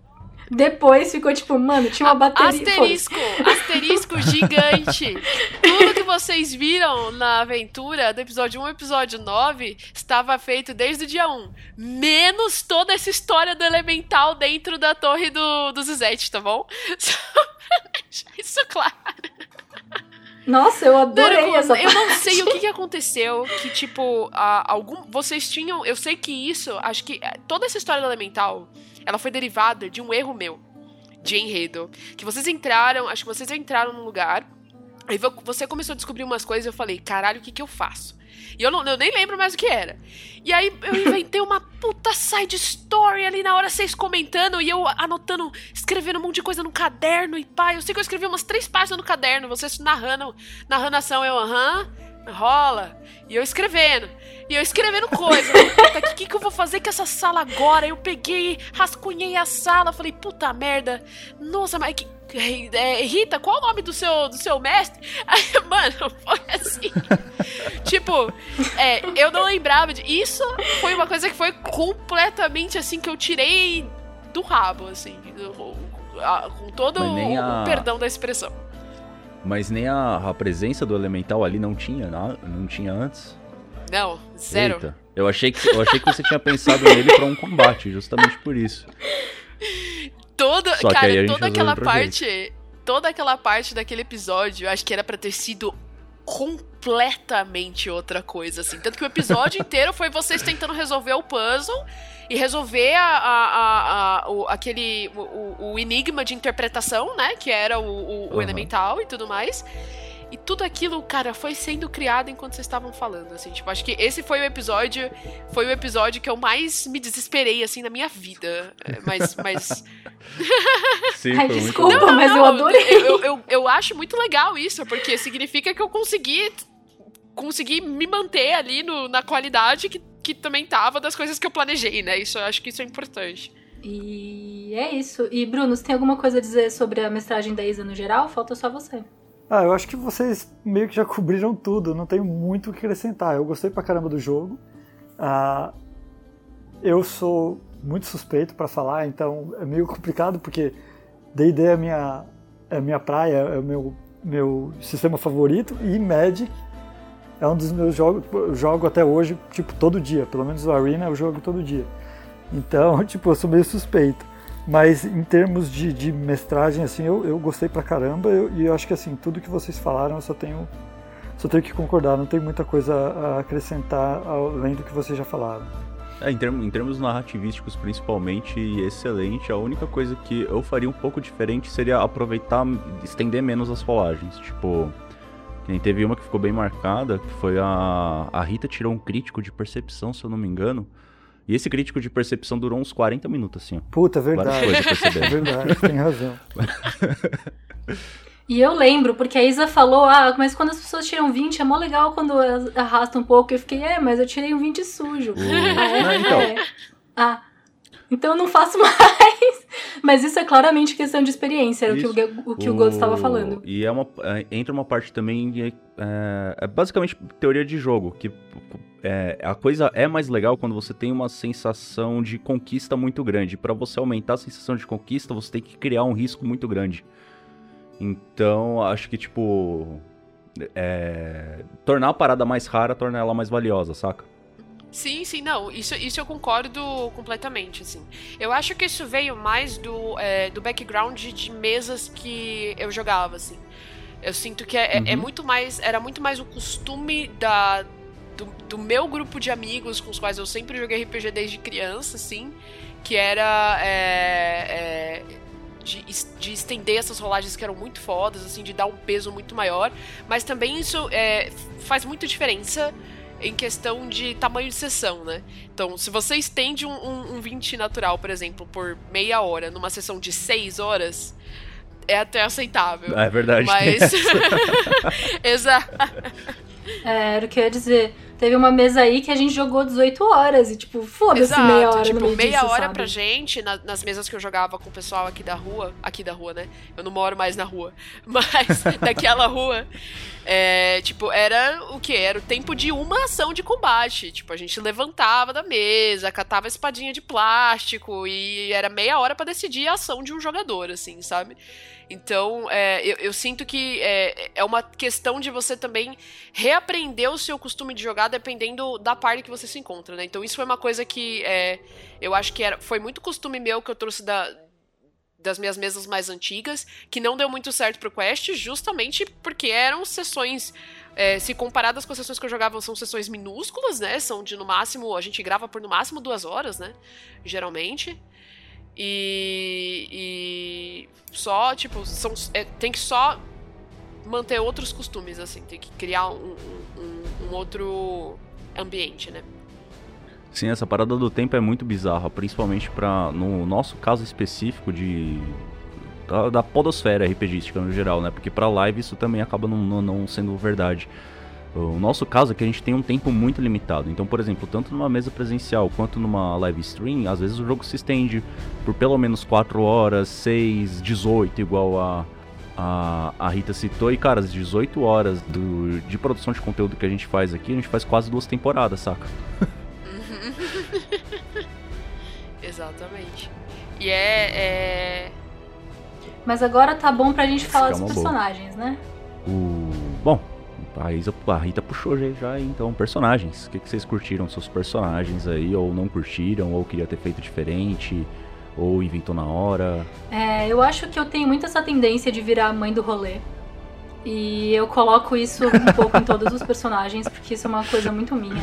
depois ficou tipo, mano, tinha uma bateria. Asterisco, asterisco gigante. Tudo que vocês viram na aventura do episódio 1 ao episódio 9 estava feito desde o dia 1. Menos toda essa história do elemental dentro da torre do, do Zizete, tá bom? Isso claro. Nossa, eu adorei não, essa eu parte. não sei o que, que aconteceu, que tipo, a, algum, vocês tinham, eu sei que isso, acho que é, toda essa história do elemental ela foi derivada de um erro meu, de enredo. Que vocês entraram, acho que vocês entraram num lugar, aí você começou a descobrir umas coisas e eu falei, caralho, o que que eu faço? E eu, não, eu nem lembro mais o que era. E aí eu inventei uma puta side story ali na hora, vocês comentando e eu anotando, escrevendo um monte de coisa no caderno e pá. Eu sei que eu escrevi umas três páginas no caderno, vocês narrando, narrando ação, eu, aham, rola. E eu escrevendo. E eu escrevendo coisa. Puta, o que, que eu vou fazer com essa sala agora? Eu peguei, rascunhei a sala, falei, puta merda. Nossa, mas que. É, Rita, qual o nome do seu, do seu mestre? Aí, mano, foi assim. tipo, é, eu não lembrava de. Isso foi uma coisa que foi completamente assim que eu tirei do rabo, assim. Com todo o, a... o perdão da expressão. Mas nem a, a, presença do elemental ali não tinha, não, não tinha antes. Não, zero. Eita. Eu achei que, eu achei que você tinha pensado nele para um combate, justamente por isso. Toda, Só cara, toda aquela parte, toda aquela parte daquele episódio, eu acho que era para ter sido completamente outra coisa, assim. Tanto que o episódio inteiro foi vocês tentando resolver o puzzle e resolver a, a, a, o, aquele o, o, enigma de interpretação, né? Que era o, o, uhum. elemental e tudo mais. E tudo aquilo, cara, foi sendo criado enquanto vocês estavam falando, assim. Tipo, acho que esse foi o episódio. Foi o episódio que eu mais me desesperei, assim, na minha vida. Mas. mas... Sim, Ai, desculpa, não, mas não, eu adorei. Eu, eu, eu acho muito legal isso, porque significa que eu consegui. Consegui me manter ali no, na qualidade que, que também tava das coisas que eu planejei, né? Isso, eu acho que isso é importante. E é isso. E Bruno, você tem alguma coisa a dizer sobre a mestragem da Isa no geral? Falta só você. Ah, eu acho que vocês meio que já cobriram tudo, não tenho muito o que acrescentar. Eu gostei pra caramba do jogo. Ah, eu sou muito suspeito para falar, então é meio complicado porque D&D é a minha, é a minha praia, é o meu, meu sistema favorito e Magic é um dos meus jogos, eu jogo até hoje, tipo, todo dia, pelo menos o Arena eu jogo todo dia. Então, tipo, eu sou meio suspeito. Mas em termos de, de mestragem, assim, eu, eu gostei pra caramba e eu, eu, acho que assim, tudo que vocês falaram eu só tenho, só tenho que concordar, não tem muita coisa a acrescentar além do que vocês já falaram. É, em, termos, em termos narrativísticos, principalmente, excelente. A única coisa que eu faria um pouco diferente seria aproveitar, estender menos as rolagens. Tipo, quem teve uma que ficou bem marcada, que foi a, a Rita tirou um crítico de percepção, se eu não me engano. E esse crítico de percepção durou uns 40 minutos, assim, ó. Puta, verdade. É verdade, tem razão. E eu lembro, porque a Isa falou, ah, mas quando as pessoas tiram 20 é mó legal quando arrasta um pouco. Eu fiquei, é, mas eu tirei um 20 sujo. Uh, ah, é, não, então. É. Ah, então eu não faço mais. Mas isso é claramente questão de experiência, era o que o, o, que o, o estava falando. E é uma, é, entra uma parte também, é, é basicamente teoria de jogo, que é, a coisa é mais legal quando você tem uma sensação de conquista muito grande. Para você aumentar a sensação de conquista, você tem que criar um risco muito grande. Então, acho que, tipo. É, tornar a parada mais rara torna ela mais valiosa, saca? Sim, sim, não, isso, isso eu concordo completamente, assim. Eu acho que isso veio mais do, é, do background de mesas que eu jogava, assim. Eu sinto que é, é, é uhum. é muito mais, era muito mais o costume da, do, do, meu grupo de amigos com os quais eu sempre joguei RPG desde criança, assim, que era é, é, de, de, estender essas rolagens que eram muito fodas, assim, de dar um peso muito maior, mas também isso é, faz muita diferença em questão de tamanho de sessão, né? Então, se você estende um, um, um 20 natural, por exemplo, por meia hora, numa sessão de 6 horas, é até aceitável. É verdade. Mas. Exato. É, era o que eu ia dizer. Teve uma mesa aí que a gente jogou 18 horas e, tipo, foda-se meia hora. Tipo, meia disso, hora sabe? pra gente, na, nas mesas que eu jogava com o pessoal aqui da rua. Aqui da rua, né? Eu não moro mais na rua. Mas daquela rua. É, tipo, era o que? Era o tempo de uma ação de combate. Tipo, a gente levantava da mesa, catava a espadinha de plástico e era meia hora para decidir a ação de um jogador, assim, sabe? Então, é, eu, eu, sinto que é, é uma questão de você também reaprender o seu costume de jogar dependendo da parte que você se encontra, né? Então, isso foi uma coisa que é, eu acho que era, foi muito costume meu que eu trouxe da, das minhas mesas mais antigas, que não deu muito certo pro Quest, justamente porque eram sessões. É, se comparadas com as sessões que eu jogava, são sessões minúsculas, né? São de no máximo. A gente grava por no máximo duas horas, né? Geralmente. E, e só, tipo, são, é, tem que só manter outros costumes, assim, tem que criar um, um, um, outro ambiente, né? Sim, essa parada do tempo é muito bizarra, principalmente para no nosso caso específico de da, da podosfera RPGística no geral, né? Porque para live isso também acaba não, não, não sendo verdade. O nosso caso é que a gente tem um tempo muito limitado. Então, por exemplo, tanto numa mesa presencial quanto numa live stream, às vezes o jogo se estende por pelo menos 4 horas, 6, 18, igual a, a, a Rita citou. E, cara, as 18 horas do, de produção de conteúdo que a gente faz aqui, a gente faz quase duas temporadas, saca? Exatamente. E é, é, Mas agora tá bom pra gente falar dos personagens, boa. né? O... Bom, a, Isa, a Rita puxou já, então, personagens. O que, que vocês curtiram seus personagens aí, ou não curtiram, ou queria ter feito diferente, ou inventou na hora? É, eu acho que eu tenho muito essa tendência de virar a mãe do rolê. E eu coloco isso um pouco em todos os personagens, porque isso é uma coisa muito minha.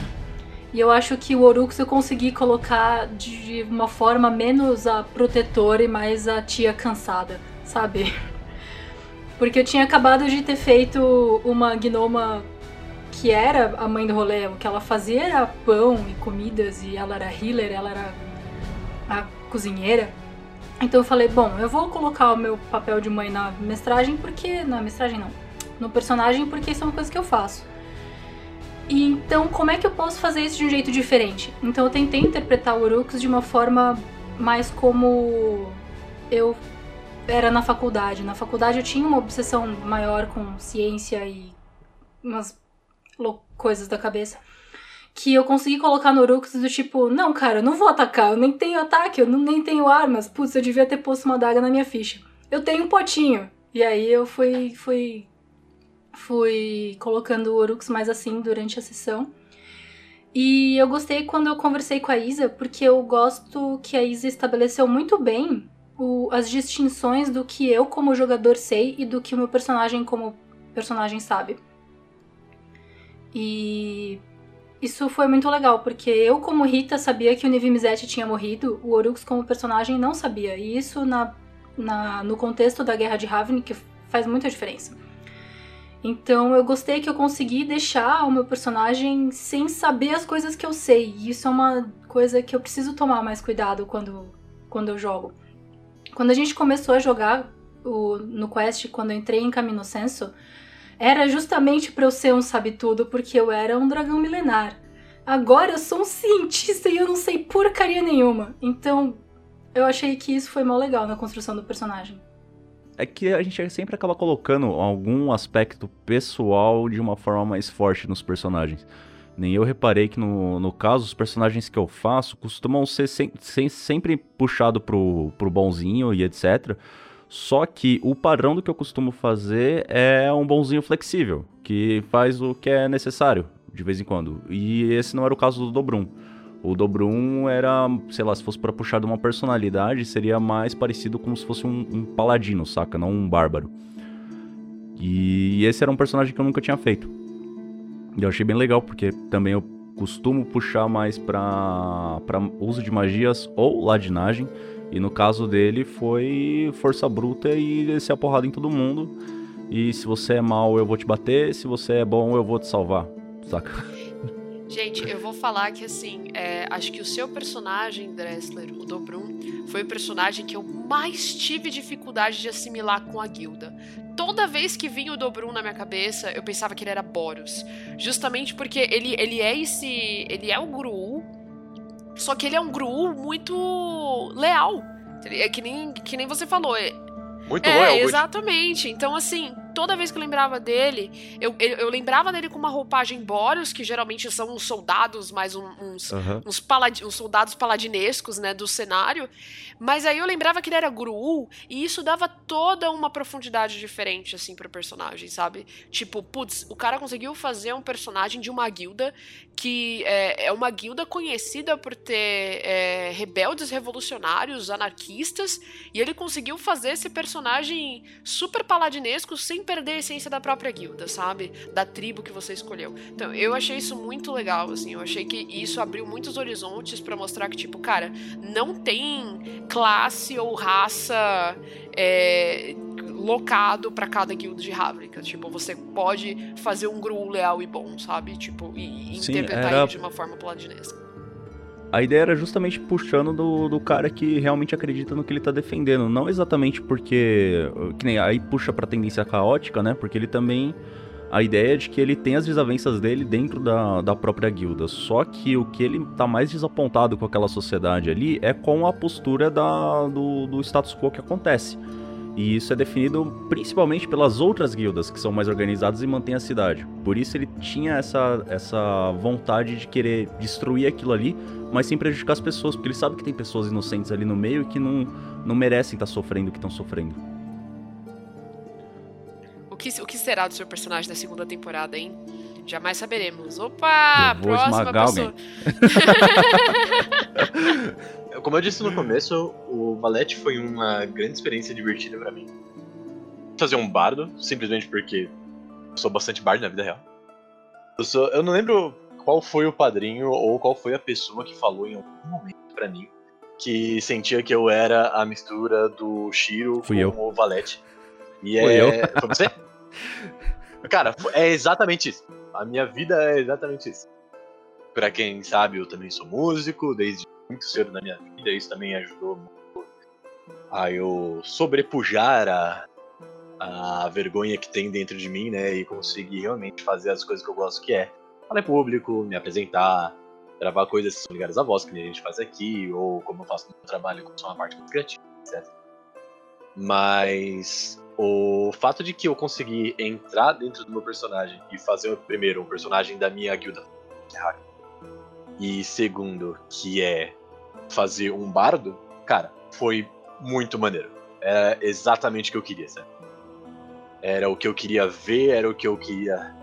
E eu acho que o Orux eu consegui colocar de uma forma menos a protetora e mais a tia cansada, sabe? Porque eu tinha acabado de ter feito uma gnoma que era a mãe do rolê. O que ela fazia era pão e comidas, e ela era healer, ela era a cozinheira. Então eu falei, bom, eu vou colocar o meu papel de mãe na mestragem, porque. Na mestragem não. No personagem, porque isso é uma coisa que eu faço. E então, como é que eu posso fazer isso de um jeito diferente? Então eu tentei interpretar o Urux de uma forma mais como eu era na faculdade. Na faculdade eu tinha uma obsessão maior com ciência e umas coisas da cabeça. Que eu consegui colocar no Urux do tipo, não, cara, eu não vou atacar, eu nem tenho ataque, eu não, nem tenho armas. Putz, eu devia ter posto uma daga na minha ficha. Eu tenho um potinho. E aí eu fui, fui, fui colocando o Urux mais assim durante a sessão. E eu gostei quando eu conversei com a Isa, porque eu gosto que a Isa estabeleceu muito bem o, as distinções do que eu como jogador sei e do que o meu personagem como personagem sabe. E isso foi muito legal, porque eu como Rita sabia que o Nivimizete tinha morrido, o Orux como personagem não sabia. E isso na, na, no contexto da Guerra de Ravnik faz muita diferença. Então eu gostei que eu consegui deixar o meu personagem sem saber as coisas que eu sei. E isso é uma coisa que eu preciso tomar mais cuidado quando, quando eu jogo. Quando a gente começou a jogar o, no Quest, quando eu entrei em Camino Senso, era justamente para eu ser um sabe-tudo, porque eu era um dragão milenar. Agora eu sou um cientista e eu não sei porcaria nenhuma. Então, eu achei que isso foi mal legal na construção do personagem. É que a gente sempre acaba colocando algum aspecto pessoal de uma forma mais forte nos personagens. Nem eu reparei que no, no caso, os personagens que eu faço costumam ser sem, sem, sempre puxado pro, pro bonzinho e etc. Só que o padrão do que eu costumo fazer é um bonzinho flexível, que faz o que é necessário de vez em quando. E esse não era o caso do Dobrum. O Dobrum era, sei lá, se fosse para puxar de uma personalidade, seria mais parecido como se fosse um, um paladino, saca? Não um bárbaro. E esse era um personagem que eu nunca tinha feito. E eu achei bem legal, porque também eu costumo puxar mais pra uso de magias ou ladinagem. E no caso dele foi força bruta e descer a porrada em todo mundo. E se você é mal, eu vou te bater. Se você é bom, eu vou te salvar. Saca? Gente, eu vou falar que assim, é, acho que o seu personagem, Dressler, o Dobrum, foi o personagem que eu mais tive dificuldade de assimilar com a guilda. Toda vez que vinha o Dobrum na minha cabeça, eu pensava que ele era Boros. Justamente porque ele, ele é esse. Ele é o Gruul, só que ele é um Gruul muito leal. É que nem, que nem você falou. É, Muito é, Good. exatamente. Então, assim, toda vez que eu lembrava dele, eu, eu, lembrava dele com uma roupagem Boros, que geralmente são uns soldados, mais um- uns, Aham. uns, paladi uns soldados paladinescos, né, do cenário. Mas aí eu lembrava que ele era Gruul, e isso dava toda uma profundidade diferente, assim, pro personagem, sabe? Tipo, putz, o cara conseguiu fazer um personagem de uma guilda que é, é uma guilda conhecida por ter é, rebeldes revolucionários, anarquistas, e ele conseguiu fazer esse personagem super paladinesco sem perder a essência da própria guilda, sabe? Da tribo que você escolheu. Então, eu achei isso muito legal, assim. Eu achei que isso abriu muitos horizontes pra mostrar que, tipo, cara, não tem classe ou raça é, locado pra cada guilda de Ravnica. Tipo, você pode fazer um Gru leal e bom, sabe? Tipo, e, e Sim, interpretar era- ele de uma forma paladinesca. A ideia era justamente puxando do, do cara que realmente acredita no que ele tá defendendo. Não exatamente porque. Que nem aí puxa pra tendência caótica, né? Porque ele também. A ideia é de que ele tem as desavenças dele dentro da, da própria guilda. Só que o que ele tá mais desapontado com aquela sociedade ali é com a postura da, do, do status quo que acontece. E isso é definido principalmente pelas outras guildas que são mais organizadas e mantêm a cidade. Por isso ele tinha essa, essa vontade de querer destruir aquilo ali, mas sem prejudicar as pessoas, porque ele sabe que tem pessoas inocentes ali no meio e que não, não merecem estar sofrendo o que estão sofrendo. O que, o que será do seu personagem da segunda temporada, hein? Jamais saberemos. Opa! Eu vou próxima pessoa. Como eu disse no começo, o Valete foi uma grande experiência divertida pra mim. Fazer um bardo, simplesmente porque eu sou bastante bardo na vida real. Eu, sou, eu não lembro qual foi o padrinho ou qual foi a pessoa que falou em algum momento pra mim que sentia que eu era a mistura do Shiro Fui com eu. o Valete. E Foi é... eu. Foi você? Cara, é exatamente isso. A minha vida é exatamente isso. Pra quem sabe, eu também sou músico desde muito cedo na minha vida. Isso também ajudou muito a eu sobrepujar a, a vergonha que tem dentro de mim, né? E conseguir realmente fazer as coisas que eu gosto, que é falar em público, me apresentar, gravar coisas que são ligadas à voz, que a gente faz aqui, ou como eu faço no meu trabalho, como sou uma parte muito criativa, etc. Mas o fato de que eu consegui entrar dentro do meu personagem e fazer primeiro um personagem da minha guilda que é e segundo que é fazer um bardo, cara, foi muito maneiro. Era exatamente o que eu queria, sabe? Era o que eu queria ver, era o que eu queria que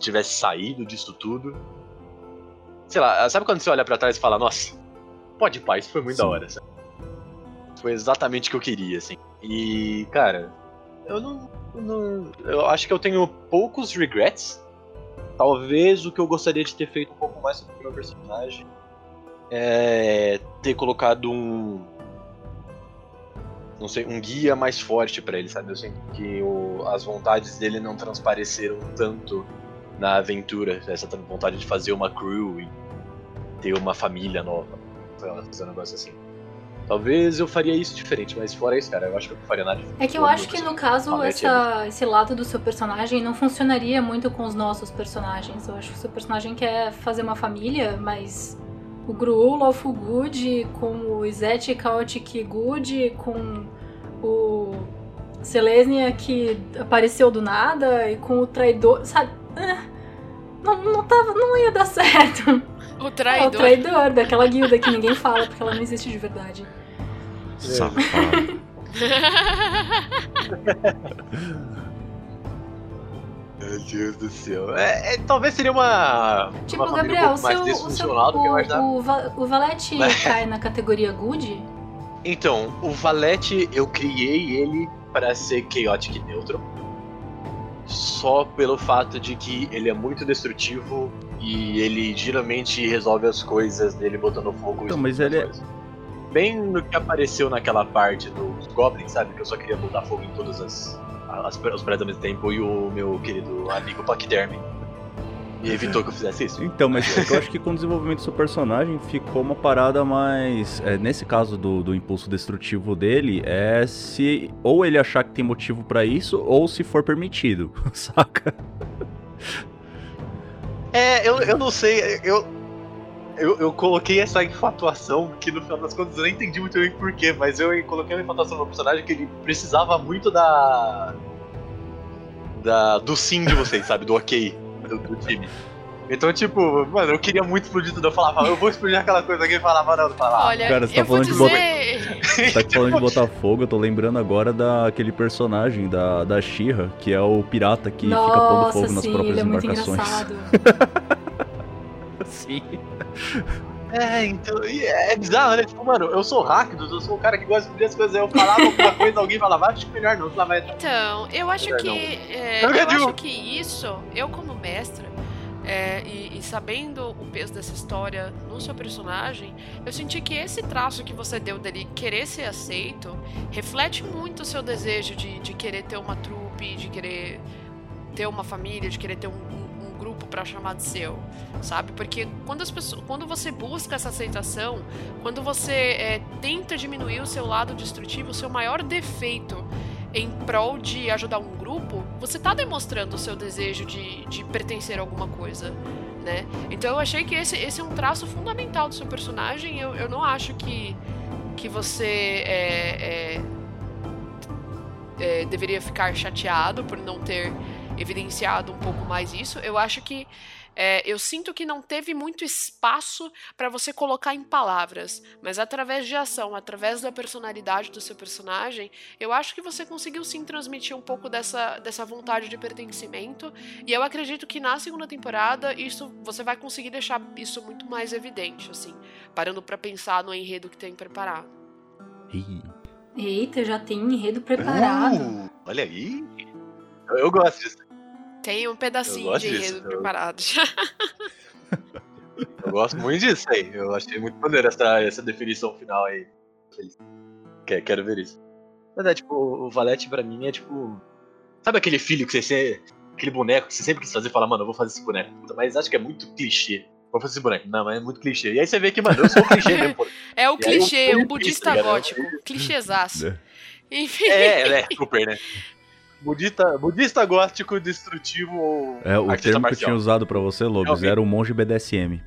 tivesse saído disso tudo. Sei lá, sabe quando você olha pra trás e fala, nossa, pode pá, isso foi muito da Sim. hora, sabe? Foi exatamente o que eu queria, assim. E, cara, eu não, eu não. Eu acho que eu tenho poucos regrets. Talvez o que eu gostaria de ter feito um pouco mais sobre o meu personagem é ter colocado um. Não sei, um guia mais forte pra ele, sabe? Eu sinto que o- as vontades dele não transpareceram tanto na aventura. Essa vontade de fazer uma crew e ter uma família nova. Fazer um negócio assim. Talvez eu faria isso diferente, mas fora isso, cara, eu acho que eu não faria nada diferente. É que eu acho que no caso essa, esse lado do seu personagem não funcionaria muito com os nossos personagens. Eu acho que o seu personagem quer fazer uma família, mas o Gruul Lawful Good, com o Izete Chaotic Good, com o Selesnia que apareceu do nada e com o traidor, sabe? Ah, não, não, tava, não ia dar certo. O É o traidor. traidor daquela guilda que ninguém fala porque ela não existe de verdade. Safado. Meu Deus do céu. É, é, talvez seria uma. Tipo, uma Gabriel, um seu, o, seu, o, o, Va- o Valete Mas- cai na categoria good? Então, o Valete, eu criei ele para ser chaotic neutral. Só pelo fato de que ele é muito destrutivo e ele geralmente resolve as coisas dele botando fogo. Então, mas ele é- coisas. Bem no que apareceu naquela parte dos Goblins, sabe? Que eu só queria botar fogo em todas as, as os prédios ao mesmo tempo e o meu querido amigo Paquiderme me evitou que eu fizesse isso. Então, mas é eu acho que com o desenvolvimento do seu personagem ficou uma parada mais. é, nesse caso do, do impulso destrutivo dele, é se ou ele achar que tem motivo pra isso, ou se for permitido, saca? É, eu, eu não sei, eu, eu, eu coloquei essa infatuação que no final das contas eu nem entendi muito bem porquê, mas eu coloquei uma infatuação no personagem que ele precisava muito da. da do sim de vocês, sabe? Do ok do, do time. Então, tipo, mano, eu queria muito explodir tudo. Eu falava, eu vou explodir aquela coisa. Alguém falava, não, eu falava, Olha, Cara, você tá falando de dizer. Tá falando de botar fogo, eu tô lembrando agora daquele personagem da, da Shira, que é o pirata que fica pondo Nossa, fogo nas sim, próprias ele é muito embarcações. engraçado. Sim. É, então, é bizarro, né? Tipo, mano, eu sou rápido, eu sou um cara que gosta de as coisas. Eu falava alguma coisa, alguém falava, acho que melhor não, lá, vai Então, eu acho Melhor que. é, Eu acho que isso, eu como mestra, é, e, e sabendo o peso dessa história no seu personagem, eu senti que esse traço que você deu dele querer ser aceito reflete muito o seu desejo de, de querer ter uma trupe, de querer ter uma família, de querer ter um- um grupo pra chamar de seu, sabe? Porque quando, as pessoas, quando você busca essa aceitação, quando você é, tenta diminuir o seu lado destrutivo, o seu maior defeito em prol de ajudar um grupo, você tá demonstrando o seu desejo de, de pertencer a alguma coisa, né? Então eu achei que esse, esse é um traço fundamental do seu personagem. Eu, eu não acho que, que você é, é, é, deveria ficar chateado por não ter evidenciado um pouco mais isso. Eu acho que é, eu sinto que não teve muito espaço para você colocar em palavras, mas através de ação, através da personalidade do seu personagem, eu acho que você conseguiu sim transmitir um pouco dessa, dessa vontade de pertencimento. E eu acredito que na segunda temporada isso você vai conseguir deixar isso muito mais evidente, assim, parando para pensar no enredo que tem preparado. Eita, já tem enredo preparado. Uh, olha aí. Eu, eu gosto disso. Tem um Eu pedacinho de disso, enredo eu- preparado. Eu gosto muito disso aí. Eu achei muito maneiro essa, essa definição final aí. Quero, quero ver isso. Mas é, tipo, o Valete pra mim é tipo. Sabe aquele filho que você. Aquele boneco que você sempre quis fazer e fala, mano, eu vou fazer esse boneco. Puta, mas acho que é muito clichê. Vou fazer esse boneco. Não, mas é muito clichê. E aí você vê que, mano, eu sou clichê mesmo, pô. É o E eu clichê, fui um isso, budista tá ligado? gótico. Clichêzaço. É. Enfim. É, né? Super, né? Budista, budista gótico destrutivo ou É, o termo que eu marcial. tinha usado pra você, Lobos, era o monge BDSM.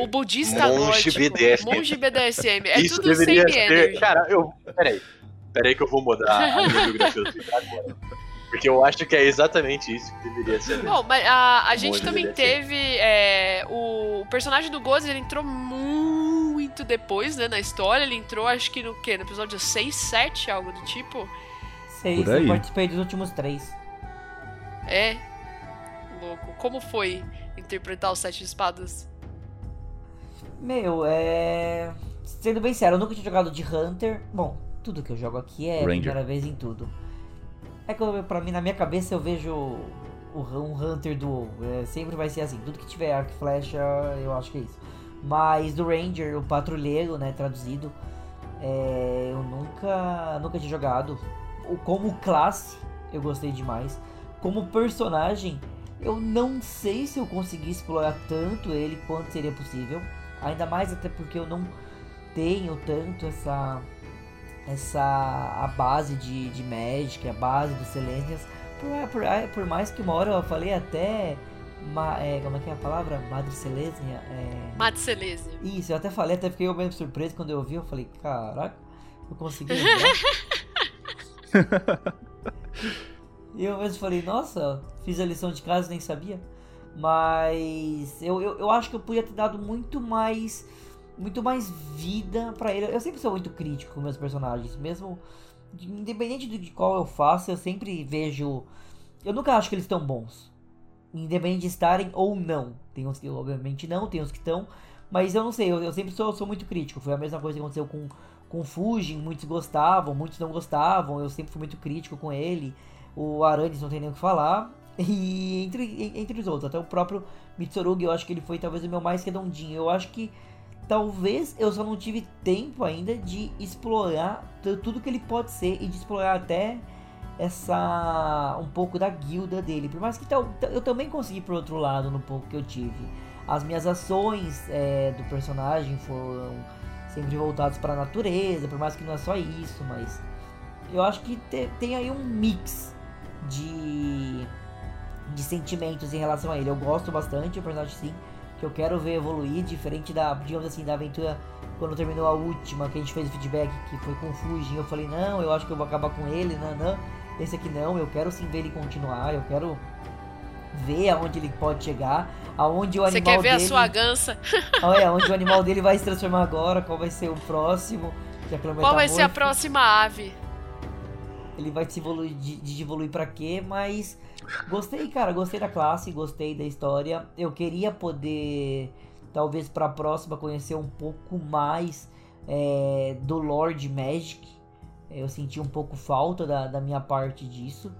O budista Monge gótico. BDSM. Monge BDSM. É Isso tudo deveria sem ser. Cara, eu. Peraí. Peraí que eu vou mudar a biografia do agora. Porque eu acho que é exatamente isso que deveria ser. Bom, mas a, a gente também teve. é, o, o personagem do Goz, ele entrou muito depois, né, na história. Ele entrou, acho que no quê? No episódio 6, 7, algo do tipo. Seis, Por aí. eu participei dos últimos três. É. Louco. Como foi interpretar os Sete Espadas? Meu, é. Sendo bem sério, eu nunca tinha jogado de Hunter. Bom, tudo que eu jogo aqui é a Ranger. primeira vez em tudo. É que eu- pra mim, na minha cabeça, eu vejo o, um Hunter do. É, sempre vai ser assim. Tudo que tiver arco e flecha, eu acho que é isso. Mas do Ranger, o patrulheiro, né, traduzido, é, eu nunca, nunca tinha jogado. Como classe, eu gostei demais. Como personagem, eu não sei se eu consegui explorar tanto ele quanto seria possível. Ainda mais até porque eu não tenho tanto essa essa a base de, de Magic, a base do Selenias. Por, por, por mais que uma hora eu falei até. Ma, é, como é que é a palavra? Madre Selesnia? É, Matselese. isso, eu até falei, até fiquei meio surpreso quando eu ouvi. Eu falei, caraca, eu consegui. E eu mesmo falei, nossa, fiz a lição de casa nem sabia. Mas eu, eu, eu acho que eu podia ter dado muito mais muito mais vida para ele. Eu sempre sou muito crítico com meus personagens, mesmo independente de qual eu faço, eu sempre vejo. Eu nunca acho que eles estão bons, independente de estarem ou não. Tem uns que obviamente não, tem uns que estão, mas eu não sei. Eu, eu sempre sou, sou, muito crítico. Foi a mesma coisa que aconteceu com com Fujin, muitos gostavam, muitos não gostavam. Eu sempre fui muito crítico com ele. O Arandes não tem nem o que falar. E entre, entre os outros, até o próprio Mitsurugi, eu acho que ele foi talvez o meu mais redondinho. Eu acho que talvez eu só não tive tempo ainda de explorar tudo que ele pode ser e de explorar até essa um pouco da guilda dele. Por mais que eu também consegui por outro lado no pouco que eu tive. As minhas ações é, do personagem foram sempre voltadas para a natureza, por mais que não é só isso, mas eu acho que te, tem aí um mix de de sentimentos em relação a ele. Eu gosto bastante do personagem sim, que eu quero ver evoluir, diferente da, digamos assim, da aventura quando terminou a última, que a gente fez o feedback, que foi com o Fujin, eu falei, não, eu acho que eu vou acabar com ele, não, não. Esse aqui não, eu quero sim ver ele continuar, eu quero ver aonde ele pode chegar, aonde o Você animal quer ver dele... a sua gança? Olha, onde o animal dele vai se transformar agora, qual vai ser o próximo. qual vai ser a próxima ave? Ele vai se evoluir, de, de evoluir pra quê, mas Gostei, cara, gostei da classe, gostei da história. Eu queria poder, talvez para a próxima, conhecer um pouco mais é, do Lord Magic. Eu senti um pouco falta da, da minha parte disso,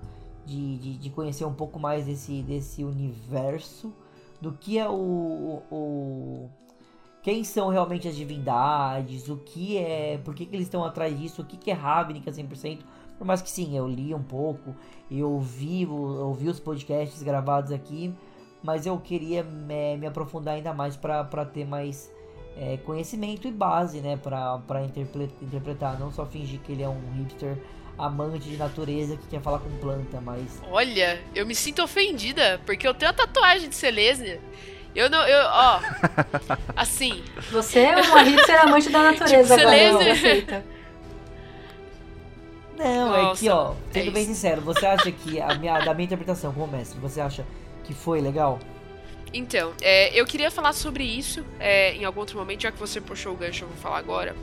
de, de, de, conhecer um pouco mais desse, desse universo, do que é o, o, quem são realmente as divindades, o que é, por que, que eles estão atrás disso, o que, que é Ravnica 100%. Por mais que sim, eu li um pouco, eu ouvi, ouvi os podcasts gravados aqui, mas eu queria me, me aprofundar ainda mais para ter mais é, conhecimento e base, né, para interpretar, não só fingir que ele é um hipster amante de natureza que quer falar com planta, mas. Olha, eu me sinto ofendida, porque eu tenho a tatuagem de Selesnia. Eu não, eu, ó. assim. Você é uma hipster amante da natureza tipo, agora, Selesnia... Não, Nossa, é que, ó, sendo é bem sincero, você acha que a minha, da minha interpretação como mestre, você acha que foi legal? Então, é, eu queria falar sobre isso é, em algum outro momento, já que você puxou o gancho, eu vou falar agora.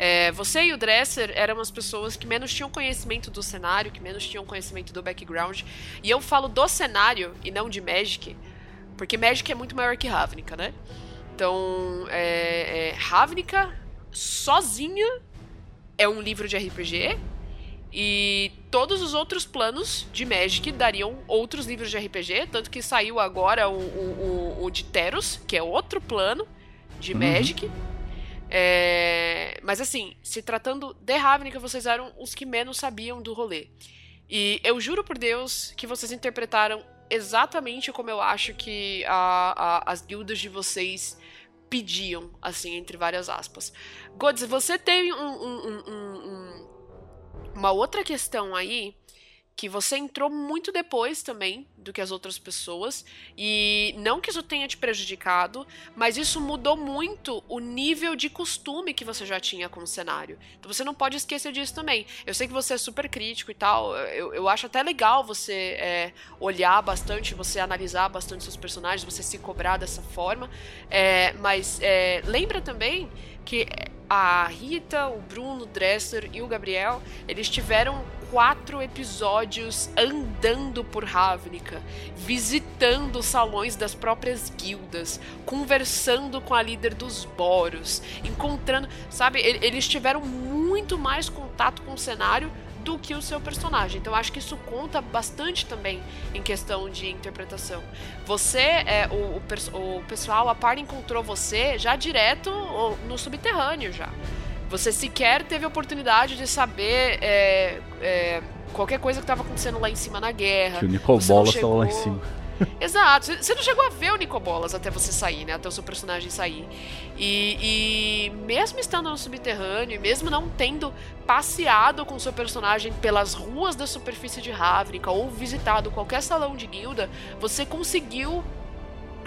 É, você e o Dresser eram as pessoas que menos tinham conhecimento do cenário, que menos tinham conhecimento do background. E eu falo do cenário e não de Magic, porque Magic é muito maior que Ravnica, né? Então, é, é, Ravnica sozinha é um livro de RPG e todos os outros planos de Magic dariam outros livros de RPG, tanto que saiu agora o, o, o, o de Teros, que é outro plano de uhum. Magic. É... Mas assim, se tratando de Ravnica, vocês eram os que menos sabiam do rolê. E eu juro por Deus que vocês interpretaram exatamente como eu acho que a, a, as guildas de vocês pediam, assim, entre várias aspas. Gods, você tem um, um, um, uma outra questão aí que você entrou muito depois também do que as outras pessoas e não que isso tenha te prejudicado, mas isso mudou muito o nível de costume que você já tinha com o cenário. Então você não pode esquecer disso também. Eu sei que você é super crítico e tal, eu, eu acho até legal você é, olhar bastante, você analisar bastante seus personagens, você se cobrar dessa forma, é, mas é, lembra também que a Rita, o Bruno, o Dresser e o Gabriel, eles tiveram quatro episódios andando por Ravnica, visitando os salões das próprias guildas, conversando com a líder dos Boros, encontrando, sabe, eles tiveram muito mais contato com o cenário do que o seu personagem. Então acho que isso conta bastante também em questão de interpretação. Você, é, o, o, o pessoal, a par encontrou você já direto no subterrâneo já. Você sequer teve a oportunidade de saber é, é, qualquer coisa que estava acontecendo lá em cima na guerra. Que o Nicobola estava lá em cima. Exato. Você não chegou a ver o Nicobolas até você sair, né? Até o seu personagem sair. E, e mesmo estando no subterrâneo, mesmo não tendo passeado com o seu personagem pelas ruas da superfície de Ravnica ou visitado qualquer salão de guilda, você conseguiu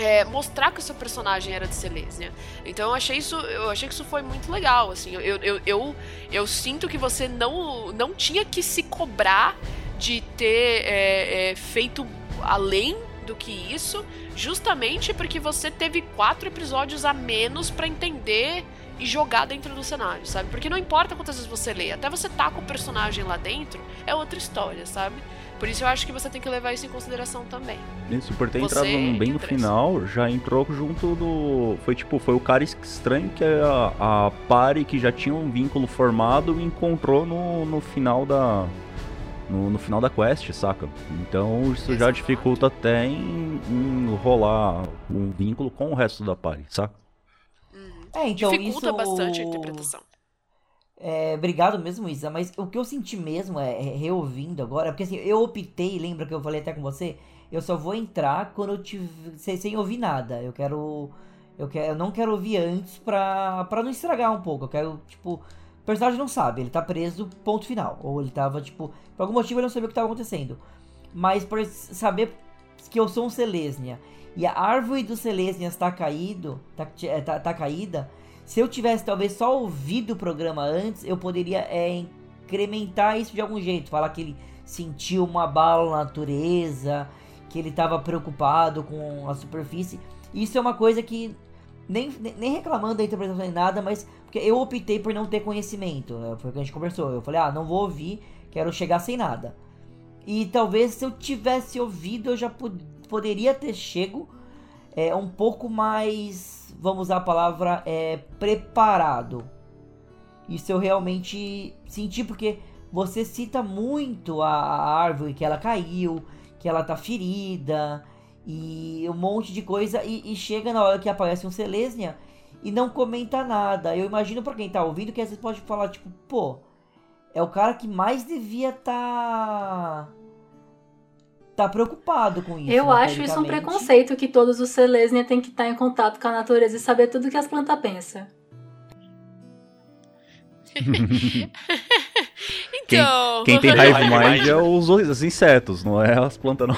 é, mostrar que o seu personagem era de Selesnia. Então eu achei isso, eu achei que isso foi muito legal. Assim, eu, eu, eu, eu sinto que você não, não tinha que se cobrar de ter é, é, feito além do que isso, justamente porque você teve quatro episódios a menos para entender e jogar dentro do cenário, sabe? Porque não importa quantas vezes você lê, até você tá com o personagem lá dentro, é outra história, sabe? Por isso eu acho que você tem que levar isso em consideração também. Isso, por ter Você entrado bem no final, já entrou junto do. Foi tipo, foi o cara estranho que a, a pare que já tinha um vínculo formado encontrou no, no final da. No, no final da quest, saca? Então isso já Exato. dificulta até em, em rolar um vínculo com o resto da pare, saca? É, então Dificulta isso... bastante a interpretação. É, obrigado mesmo, Isa, mas o que eu senti mesmo é, é reouvindo agora, porque assim, eu optei, lembra que eu falei até com você? Eu só vou entrar quando eu tiver sem, sem ouvir nada. Eu quero eu quero eu não quero ouvir antes pra, pra não estragar um pouco. Eu quero, tipo, o personagem não sabe, ele tá preso, ponto final. Ou ele tava, tipo, por algum motivo ele não sabia o que tava acontecendo. Mas por saber que eu sou um Selesnia e a árvore dos Selesnias tá caído, tá, tá, tá caída, se eu tivesse talvez só ouvido o programa antes, eu poderia é, incrementar isso de algum jeito. Falar que ele sentiu uma bala na natureza, que ele estava preocupado com a superfície. Isso é uma coisa que, nem, nem reclamando da interpretação nem nada, mas porque eu optei por não ter conhecimento. né? Foi o que a gente conversou. Eu falei, ah, não vou ouvir, quero chegar sem nada. E talvez se eu tivesse ouvido, eu já pod- poderia ter chego é, um pouco mais, vamos usar a palavra, é, preparado. Isso eu realmente senti, porque você cita muito a, a árvore, que ela caiu, que ela tá ferida, e um monte de coisa, e, e chega na hora que aparece um Selesnia e não comenta nada. Eu imagino pra quem tá ouvindo que às vezes pode falar, tipo, pô, é o cara que mais devia tá. Tá preocupado com isso. Eu né, acho isso um preconceito que todos os Selesnia têm que estar em contato com a natureza e saber tudo que as plantas pensam. Então. Quem tem raiva mais é os, os insetos, não é as plantas não.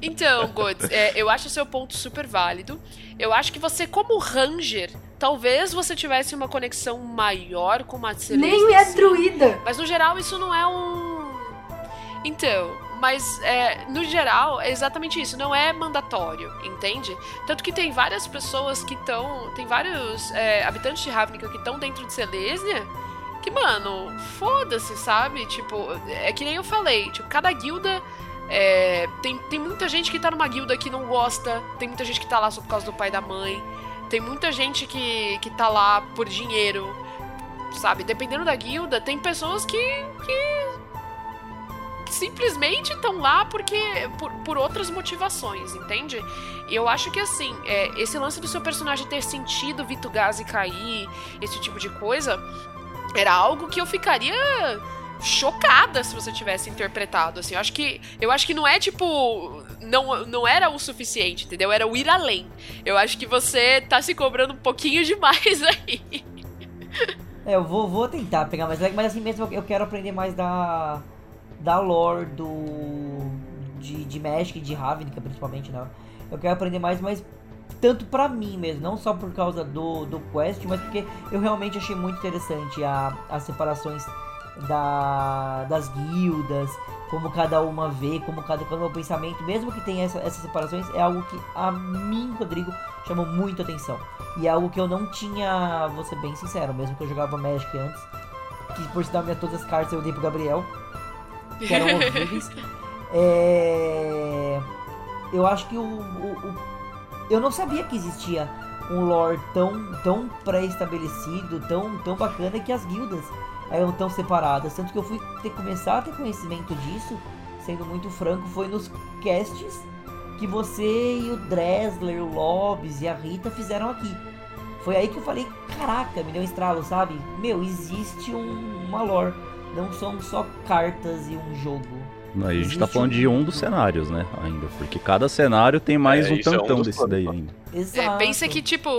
Então, Godz, é, eu acho o seu ponto super válido. Eu acho que você, como Ranger, talvez você tivesse uma conexão maior com uma Celeste. Nem é sim. druida! Mas no geral isso não é um. Então, mas é, no geral é exatamente isso, não é mandatório, entende? Tanto que tem várias pessoas que estão. Tem vários é, habitantes de Ravnica que estão dentro de Selesnia que, mano, foda-se, sabe? Tipo, é que nem eu falei, tipo, cada guilda. é, tem, tem muita gente que tá numa guilda que não gosta, tem muita gente que tá lá só por causa do pai e da mãe, tem muita gente que, que tá lá por dinheiro, sabe? Dependendo da guilda, tem pessoas que, que simplesmente estão lá porque por, por outras motivações, entende? E eu acho que assim, é, esse lance do seu personagem ter sentido Vitugase cair, esse tipo de coisa, era algo que eu ficaria chocada se você tivesse interpretado assim. Eu acho que eu acho que não é tipo não, não era o suficiente, entendeu? Era o ir além. Eu acho que você tá se cobrando um pouquinho demais aí. É, eu vou, vou tentar pegar mais mas assim mesmo eu quero aprender mais da. Da lore do. de, de Magic, de Ravnica principalmente, né? Eu quero aprender mais, mas tanto pra mim mesmo, não só por causa do, do quest, mas porque eu realmente achei muito interessante a, as separações da, das guildas, como cada uma vê, como cada, cada um pensamento, mesmo que tenha essa- essas separações, é algo que a mim, Rodrigo, chamou muito atenção. E é algo que eu não tinha, vou ser bem sincero, mesmo que eu jogava Magic antes, que por sinal minha todas as cartas eu dei pro Gabriel, que eram horríveis. É, Eu acho que o, o- o- Eu não sabia que existia um lore tão, tão pré-estabelecido, tão, tão bacana que as guildas eram tão separadas. Tanto que eu fui ter, começar a ter conhecimento disso, sendo muito franco, foi nos casts que você e o Dresler, o Lobes e a Rita fizeram aqui. Foi aí que eu falei, caraca, me deu um estralo, sabe? Meu, existe um, uma lore. Não são só cartas e um jogo. A gente Existe tá falando de um- dos cenários, né? Ainda. Porque cada cenário tem mais É, um isso é um tantão desse planos, daí tá? ainda. Exato. É, pensa que, tipo,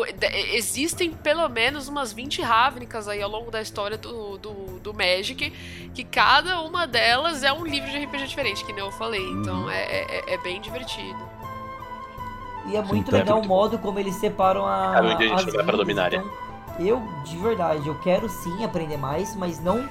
existem pelo menos umas 20 Ravnicas aí ao longo da história do, do, do Magic, que cada uma delas é um livro de RPG diferente, que nem eu falei. Então Uhum. é, é, é bem divertido. E é muito tá legal o modo como eles separam a. Onde a gente as vai pra. Dominária. Então, eu, de verdade, eu quero sim aprender mais, mas não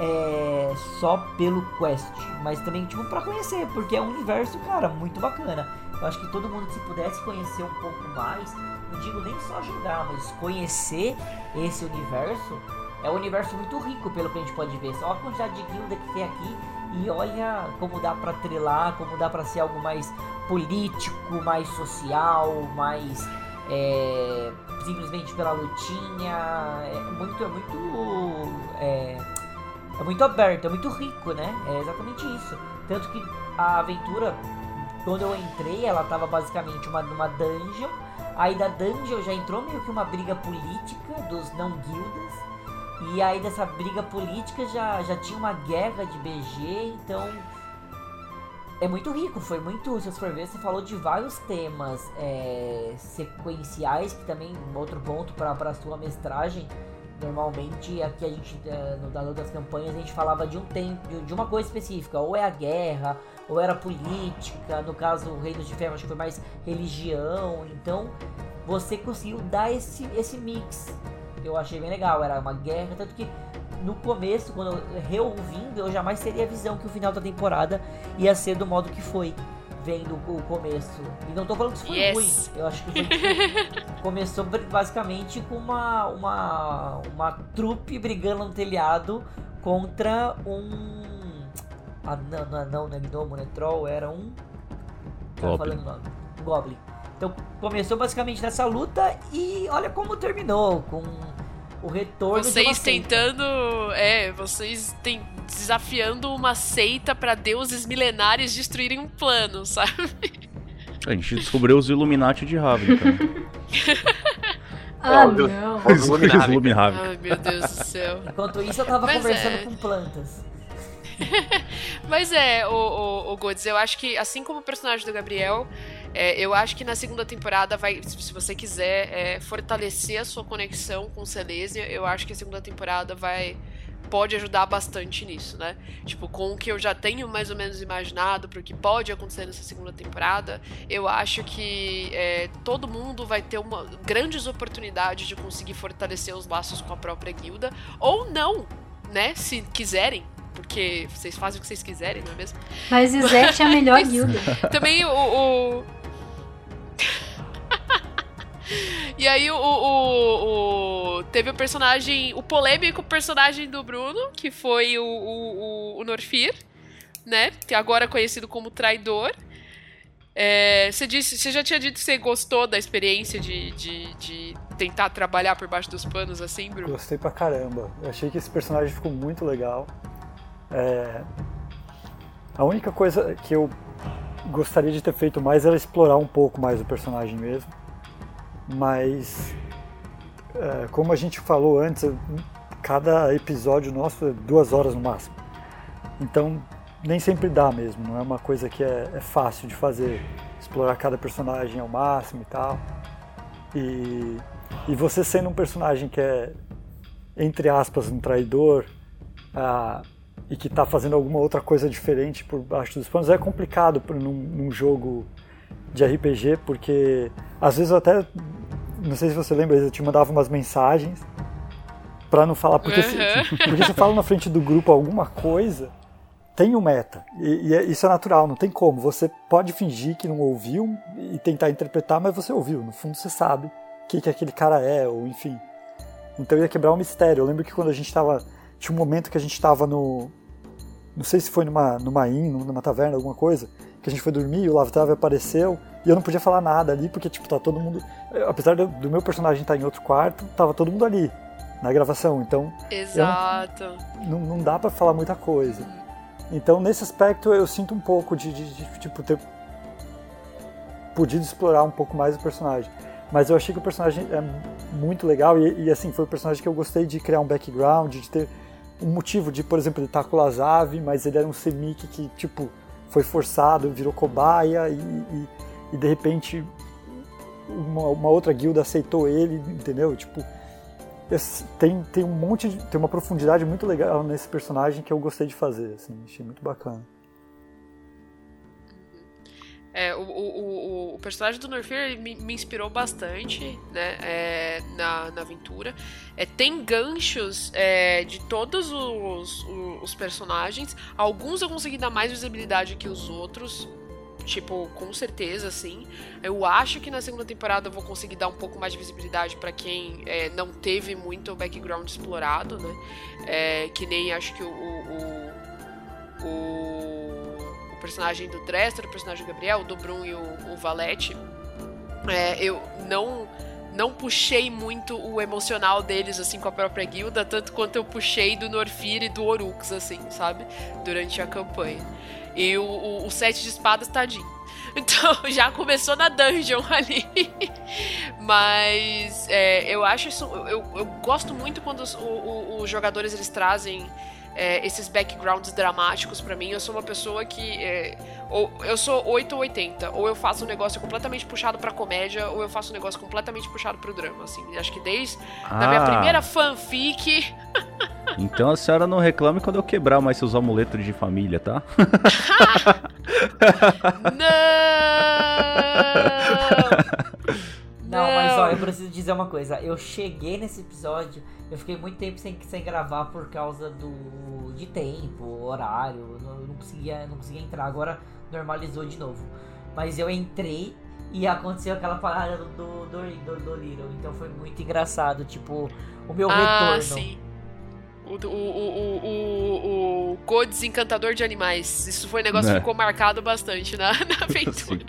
é, só pelo quest, mas também, tipo, pra conhecer, porque é um universo, cara, muito bacana. Eu acho que todo mundo, se pudesse conhecer um pouco mais, não digo nem só jogar, mas conhecer esse universo, é um universo muito rico, pelo que a gente pode ver. Só a quantidade de guilda que tem aqui e olha como dá para trelar, como dá para ser algo mais político, mais social, mais é, simplesmente pela lutinha. É muito, é muito, é, é muito aberto, é muito rico, né? É exatamente isso. Tanto que a aventura, quando eu entrei, ela tava basicamente uma, numa dungeon. Aí da dungeon já entrou meio que uma briga política dos não guildas. E aí dessa briga política já, já tinha uma guerra de BG, então é muito rico, foi muito, se você for ver, você falou de vários temas é, sequenciais, que também, outro ponto para a sua mestragem, normalmente aqui a gente, é, no das das campanhas, a gente falava de um tempo, de uma coisa específica, ou é a guerra, ou era política, no caso o Reino de Ferro acho que foi mais religião, então você conseguiu dar esse, esse mix, eu achei bem legal, era uma guerra, tanto que no começo, quando eu reouvindo, eu jamais teria a visão que o final da temporada ia ser do modo que foi, vendo o começo. E não tô falando que isso foi Yes. ruim, eu acho que foi, tipo, começou basicamente com uma, uma, uma trupe brigando no telhado contra um. Ah, não, não, não, não é Gnomo, não é Troll, era um. Tava Goblin. falando o nome. Goblin. Então começou basicamente nessa luta e olha como terminou, com o retorno de uma Vocês seita. tentando. É, vocês tem, desafiando uma seita pra deuses milenares destruírem um plano, sabe? A gente descobriu os Illuminati de Ravnica. Ah, Deus. não. Os Illuminati. Os Illuminati. Ai, meu Deus do céu. Enquanto isso eu tava Mas conversando é. com plantas. Mas é, o, o, o Godz, eu acho que, assim como o personagem do Gabriel, é, eu acho que na segunda temporada vai, se você quiser é, fortalecer a sua conexão com Silesia, eu acho que a segunda temporada vai pode ajudar bastante nisso, né? Tipo, com o que eu já tenho mais ou menos imaginado pro que pode acontecer nessa segunda temporada, eu acho que é, todo mundo vai ter uma grandes oportunidades de conseguir fortalecer os laços com a própria guilda, ou não, né? Se quiserem, porque vocês fazem o que vocês quiserem, não é mesmo? Mas Izete é a melhor guilda. Também o. o- e aí o, o- o- Teve o personagem. O polêmico personagem do Bruno, que foi o, o, o- Norfir, né? Que agora é conhecido como traidor. É, você, disse, você já tinha dito que você gostou da experiência de, de, de tentar trabalhar por baixo dos panos assim, Bruno? Gostei pra caramba. Eu achei que esse personagem ficou muito legal. É, A única coisa que eu gostaria de ter feito mais era explorar um pouco mais o personagem mesmo. Mas, é, como a gente falou antes, cada episódio nosso é duas horas no máximo. Então, nem sempre dá mesmo. Não é uma coisa que é, é fácil de fazer. Explorar cada personagem ao máximo e tal. E, e você sendo um personagem que é, entre aspas, um traidor ah, e que está fazendo alguma outra coisa diferente por baixo dos panos, é complicado num, num jogo de RPG, porque às vezes eu até, não sei se você lembra, eu te mandava umas mensagens para não falar, porque, se, Uhum. porque se fala na frente do grupo alguma coisa, tem um meta, e, e é- isso é natural, não tem como. Você pode fingir que não ouviu e tentar interpretar, mas você ouviu, no fundo você sabe o que, que aquele cara é, ou enfim. Então ia quebrar um mistério. Eu lembro que quando a gente tava. Tinha um momento que a gente tava no. Não sei se foi numa, numa inn, numa taverna, alguma coisa, que a gente foi dormir e o Lavtrave apareceu e eu não podia falar nada ali, porque, tipo, tá todo mundo. Apesar do, do meu personagem estar em outro quarto, tava todo mundo ali, na gravação. Então Exato. não, não dá pra falar muita coisa. Então, nesse aspecto, eu sinto um pouco de, de, de, tipo, ter podido explorar um pouco mais o personagem. Mas eu achei que o personagem é muito legal e, e, assim, foi o personagem que eu gostei de criar um background, de ter um motivo de, por exemplo, ele estar com o Lazav, mas ele era um semik que, tipo, foi forçado, virou cobaia e, e, e, de repente uma, uma outra guilda aceitou ele, entendeu? Tipo, tem, tem um monte de, tem uma profundidade muito legal nesse personagem que eu gostei de fazer, assim, achei muito bacana. É, o, o, o, personagem do Norfir ele me, me inspirou bastante né, é, na, na aventura. É, tem ganchos é, de todos os, os, os personagens. Alguns eu consegui dar mais visibilidade que os outros. tipo, com certeza, assim. Eu acho que na segunda temporada eu vou conseguir dar um pouco mais de visibilidade para quem é, não teve muito background explorado, né? É, que nem acho que o, o, o personagem do Dresser, o personagem do Gabriel, do Brum e o, o Valete. É, eu não não puxei muito o emocional deles, assim, com a própria guilda, tanto quanto eu puxei do Norfir e do Orux, assim, sabe? Durante a campanha. E o, o, o Sete de Espadas, tadinho. Então, já começou na dungeon ali. Mas é, eu acho isso. Eu, eu gosto muito quando os, o, os jogadores eles trazem é, esses backgrounds dramáticos para mim. Eu sou uma pessoa que. É, ou eu sou 8 ou 80. Ou eu faço um negócio completamente puxado pra comédia, ou eu faço um negócio completamente puxado pro drama. Assim, acho que desde ah. a minha primeira fanfic. Então a senhora não reclame quando eu quebrar mais seus amuletos de família, tá? não! Não, mas ó, eu preciso dizer uma coisa. Eu cheguei nesse episódio, eu fiquei muito tempo sem, sem gravar por causa do de tempo, horário. Não, não conseguia, não conseguia entrar. Agora normalizou de novo. Mas eu entrei e aconteceu aquela parada do, do, do, do, do Little. Então foi muito engraçado. Tipo, o meu ah, retorno. Sim. O, o, o, o, o Godes Encantador de Animais. Isso foi um negócio que né. ficou marcado bastante na, na aventura.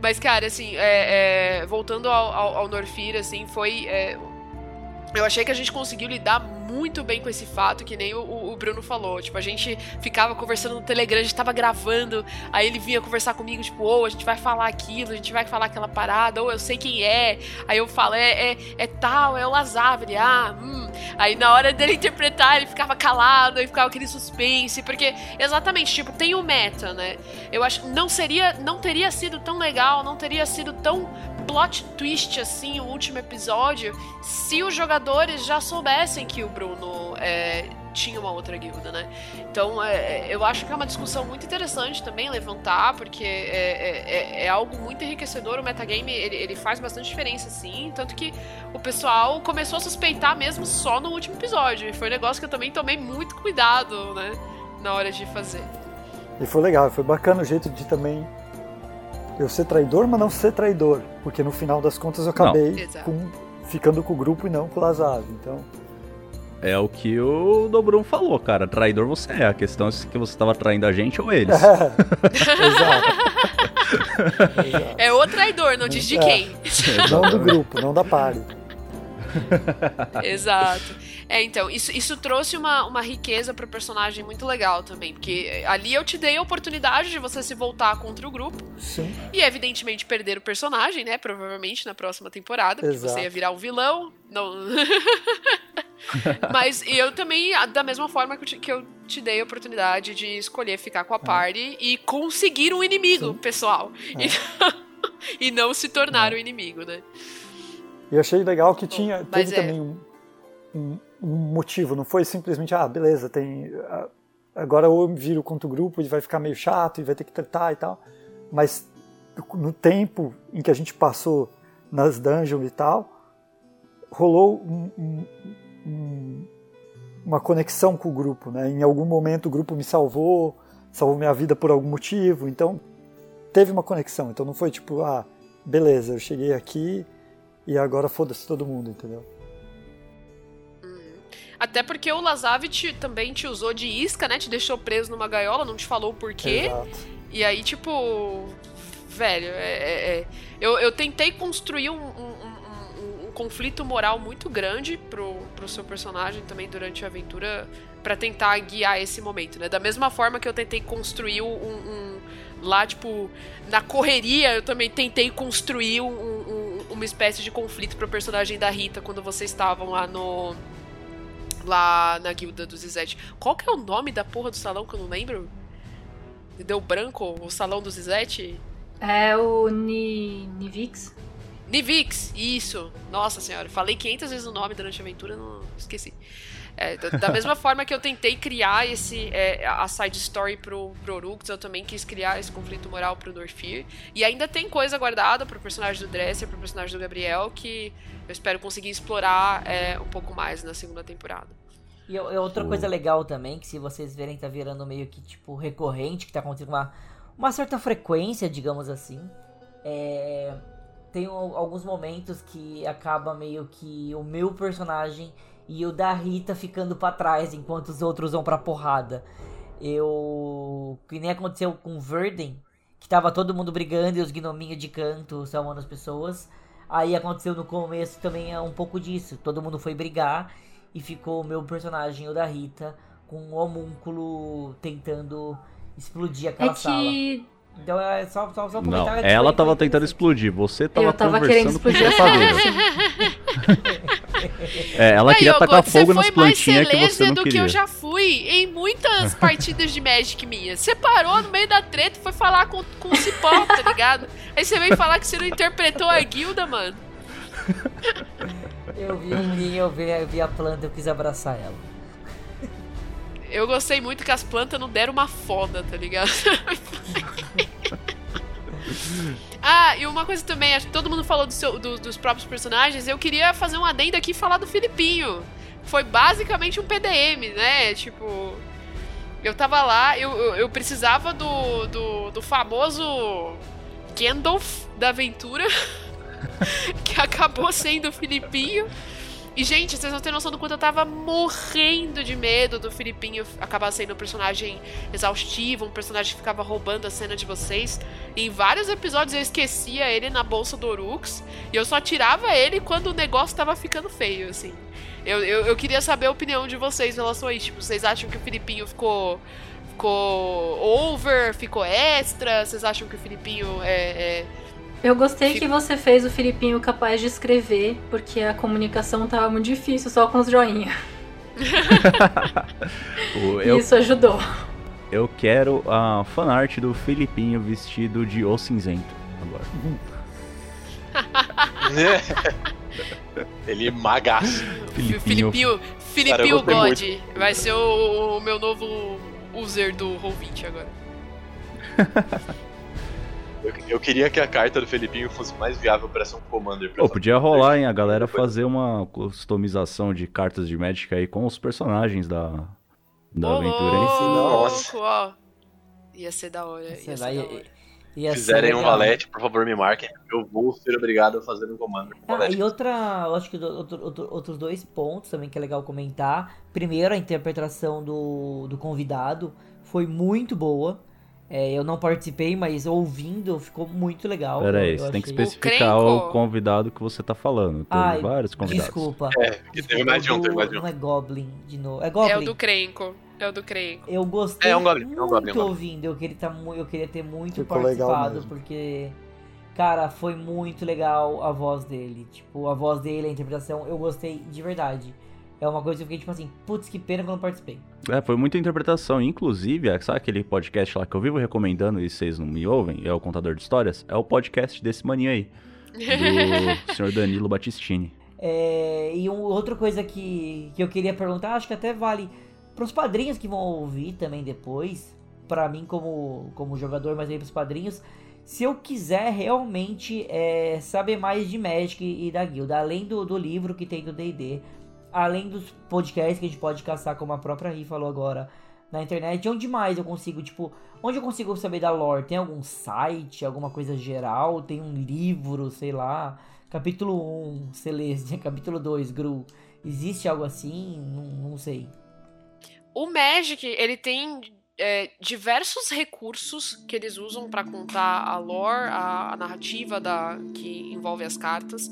Mas, cara, assim, é, é, voltando ao, ao, ao Norfir, assim, foi. Eu achei que a gente conseguiu lidar muito bem com esse fato, que nem o, o, Bruno falou. Tipo, a gente ficava conversando no Telegram, a gente tava gravando, aí ele vinha conversar comigo, tipo, ou oh, a gente vai falar aquilo, a gente vai falar aquela parada, ou eu sei quem é. Aí eu falo, é, é, é tal, é o Lazar. Ele, ah, hum. Aí na hora dele interpretar, ele ficava calado, aí ficava aquele suspense, porque exatamente, tipo, tem o meta, né? Eu acho não seria, não teria sido tão legal, não teria sido tão plot twist assim o último episódio se os jogadores já soubessem que o Bruno é, tinha uma outra guilda, né? Então é, eu acho que é uma discussão muito interessante também levantar, porque é, é, é, é algo muito enriquecedor. O metagame ele, ele faz bastante diferença, sim. Tanto que o pessoal começou a suspeitar mesmo só no último episódio. E foi um negócio que eu também tomei muito cuidado, né? Na hora de fazer. E foi legal, foi bacana o jeito de também eu ser traidor, mas não ser traidor. Porque no final das contas eu acabei com, ficando com o grupo e não com o Lazaro. Então. É o que o Dobrum falou, cara. Traidor você é. A questão é se você estava traindo a gente ou eles. É, exato. é o traidor, não diz de é. quem. Não do grupo, não da party. Exato. É, então, isso, isso trouxe uma, uma riqueza pro personagem muito legal também. Porque ali eu te dei a oportunidade de você se voltar contra o grupo. Sim. E, evidentemente, perder o personagem, né? Provavelmente na próxima temporada. Porque Exato. você ia virar um vilão. Não. Mas eu também, da mesma forma que eu, te, que eu te dei a oportunidade de escolher ficar com a é. party é. e conseguir um inimigo, Sim. pessoal. É. E, e não se tornar o inimigo, né? E eu achei legal que tinha, teve é. também um, um, um, motivo, não foi simplesmente, ah, beleza, tem. Agora eu viro contra o grupo e vai ficar meio chato e vai ter que tratar e tal. Mas no tempo em que a gente passou nas dungeons e tal, rolou um, um, uma conexão com o grupo, né? Em algum momento o grupo me salvou, salvou minha vida por algum motivo, então teve uma conexão. Então não foi tipo, ah, beleza, eu cheguei aqui e agora foda-se todo mundo, entendeu? Uhum. Até porque o Lazav também te usou de isca, né? Te deixou preso numa gaiola, não te falou o porquê. Exato. E aí, tipo. Velho, é, é, é. eu, eu tentei construir um, um, um, um, conflito moral muito grande pro, pro seu personagem também durante a aventura para tentar guiar esse momento, né? Da mesma forma que eu tentei construir um, lá, tipo, na correria, eu também tentei construir um, uma espécie de conflito pro personagem da Rita quando vocês estavam lá no. Lá na guilda do Zizete. Qual que é o nome da porra do salão que eu não lembro? Deu branco? O salão do Zizete? É o Ni... Nivix. Nivix, isso. Nossa senhora, falei 500 vezes o nome durante a aventura, não esqueci. É, da mesma forma que eu tentei criar esse é, a side story pro, pro Orux, eu também quis criar esse conflito moral pro Norfir. E ainda tem coisa guardada pro personagem do Dresser, pro personagem do Gabriel, que eu espero conseguir explorar é, um pouco mais na segunda temporada. E outra coisa legal também, que se vocês verem, tá virando meio que tipo recorrente, que tá acontecendo uma, uma certa frequência, digamos assim. É, tem alguns momentos que acaba meio que o meu personagem e o da Rita ficando para trás enquanto os outros vão pra porrada. Eu. Que nem aconteceu com Verden, que tava todo mundo brigando e os gnominhos de canto salvando as pessoas. Aí aconteceu no começo também é um pouco disso. Todo mundo foi brigar e ficou o meu personagem, o da Rita, com um homúnculo tentando explodir aquela é que... Então é só, só, só Não, ela tava tentando explodir, você tava, eu tava conversando com a passadeira. é, ela queria tacar fogo nas plantinhas que você não do queria. que eu já fui em muitas partidas de Magic minhas. Você parou no meio da treta e foi falar com, com o Cipó, tá ligado? Aí você veio falar que você não interpretou a guilda, mano. Eu vi um ninho, eu vi, eu vi a planta, eu quis abraçar ela. Eu gostei muito que as plantas não deram uma foda, tá ligado? ah, e uma coisa também, acho que todo mundo falou do seu, do, dos próprios personagens, eu queria fazer um adendo aqui e falar do Filipinho. Foi basicamente um PDM, né? Tipo. Eu tava lá, eu, eu, eu precisava do, do, do famoso Gandalf da aventura, que acabou sendo o Filipinho. E, gente, vocês não têm noção do quanto eu tava morrendo de medo do Filipinho acabar sendo um personagem exaustivo, um personagem que ficava roubando a cena de vocês. em vários episódios eu esquecia ele na bolsa do Orux e eu só tirava ele quando o negócio tava ficando feio, assim. Eu, eu, eu queria saber a opinião de vocês em relação a isso. Tipo, vocês acham que o Filipinho ficou. ficou over, ficou extra? Vocês acham que o Filipinho é, é eu gostei que você fez o Filipinho capaz de escrever, porque a comunicação tava muito difícil só com os joinha. eu, Isso ajudou. Eu quero a fanart do Filipinho vestido de O Cinzento agora. Ele é magaço. Filipinho. Filipinho, Filipinho God. Muito. Vai ser o, o, meu novo user do Roll20 agora. Eu, eu, queria que a carta do Felipinho fosse mais viável para ser um Commander. Pô, podia rolar, hein? A galera fazer uma customização de cartas de Magic aí com os personagens da, da oh, aventura. Hein? Nossa. Ó. Ia ser da hora. Ia ser da hora. Ia Fizerem um valete, por favor, me marquem. Eu vou ser obrigado a fazer um comando. Ah, e outra, eu acho que outro, outro, outros dois pontos também que é legal comentar. Primeiro, a interpretação do, do convidado foi muito boa. É, eu não participei, mas ouvindo ficou muito legal. Pera aí, você tem que especificar o, o, convidado que você tá falando. Tem Ai, vários convidados. Desculpa. É, teve mais de um, teve mais de um. Não é Goblin de novo. É Goblin. É o do Crenco. É o do Crenco. Eu gostei é um goblin, muito é um goblin, ouvindo. Eu queria, tá, eu queria ter muito Ficou participado, porque... Cara, foi muito legal a voz dele. Tipo, a voz dele, a interpretação, eu gostei de verdade é uma coisa que eu fiquei tipo assim, putz, que pena que eu não participei. É, foi muita interpretação. Inclusive, é, sabe aquele podcast lá que eu vivo recomendando e vocês não me ouvem? É o Contador de Histórias? É o podcast desse maninho aí. Do senhor Danilo Battistini. É, e um, outra coisa que, que eu queria perguntar, acho que até vale para os padrinhos que vão ouvir também depois, para mim como, como jogador, mas aí para os padrinhos, se eu quiser realmente é, saber mais de Magic e da guilda, além do, do livro que tem do D&D, além dos podcasts que a gente pode caçar, como a própria Ri falou agora, na internet, onde mais eu consigo, tipo, onde eu consigo saber da lore? Tem algum site, alguma coisa geral? Tem um livro, sei lá, capítulo 1, Celeste, capítulo 2, Gru. Existe algo assim? Não, não sei. O Magic, ele tem é, diversos recursos que eles usam para contar a lore, a, a narrativa da, que envolve as cartas.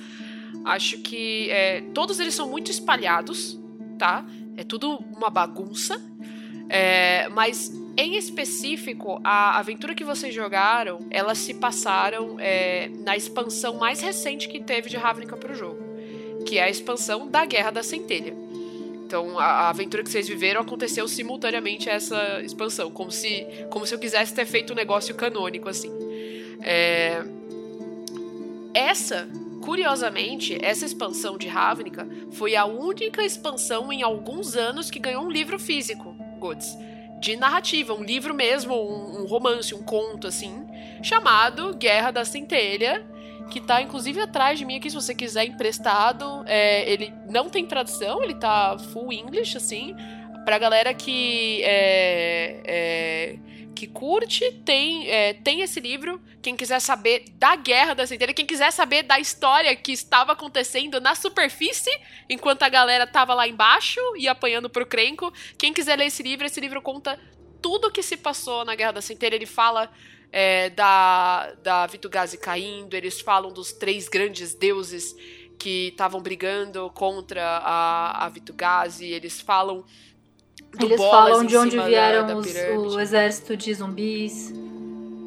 Acho que é, todos eles são muito espalhados, tá? É tudo uma bagunça. É, mas em específico, a aventura que vocês jogaram, elas se passaram é, na expansão mais recente que teve de Ravnica para o jogo, que é a expansão da Guerra da Centelha. Então, a, aventura que vocês viveram aconteceu simultaneamente a essa expansão, como se, como se eu quisesse ter feito um negócio canônico assim. É, essa Curiosamente, essa expansão de Ravnica foi a única expansão em alguns anos que ganhou um livro físico, Goods, de narrativa, um livro mesmo, um, um romance, um conto assim, chamado Guerra da Centelha, que tá inclusive atrás de mim aqui, se você quiser emprestado. É, ele não tem tradução, ele tá full English, assim, pra galera que é, é que curte, tem, é, tem esse livro. Quem quiser saber da Guerra da Centelha, quem quiser saber da história que estava acontecendo na superfície, enquanto a galera estava lá embaixo e apanhando pro Crenco, quem quiser ler esse livro, esse livro conta tudo o que se passou na Guerra da Centelha. Ele fala é, da, da Vitugazi caindo, eles falam dos três grandes deuses que estavam brigando contra a, a Vitugazi, eles falam do Eles falam de onde cima da- vieram da os- o exército de zumbis.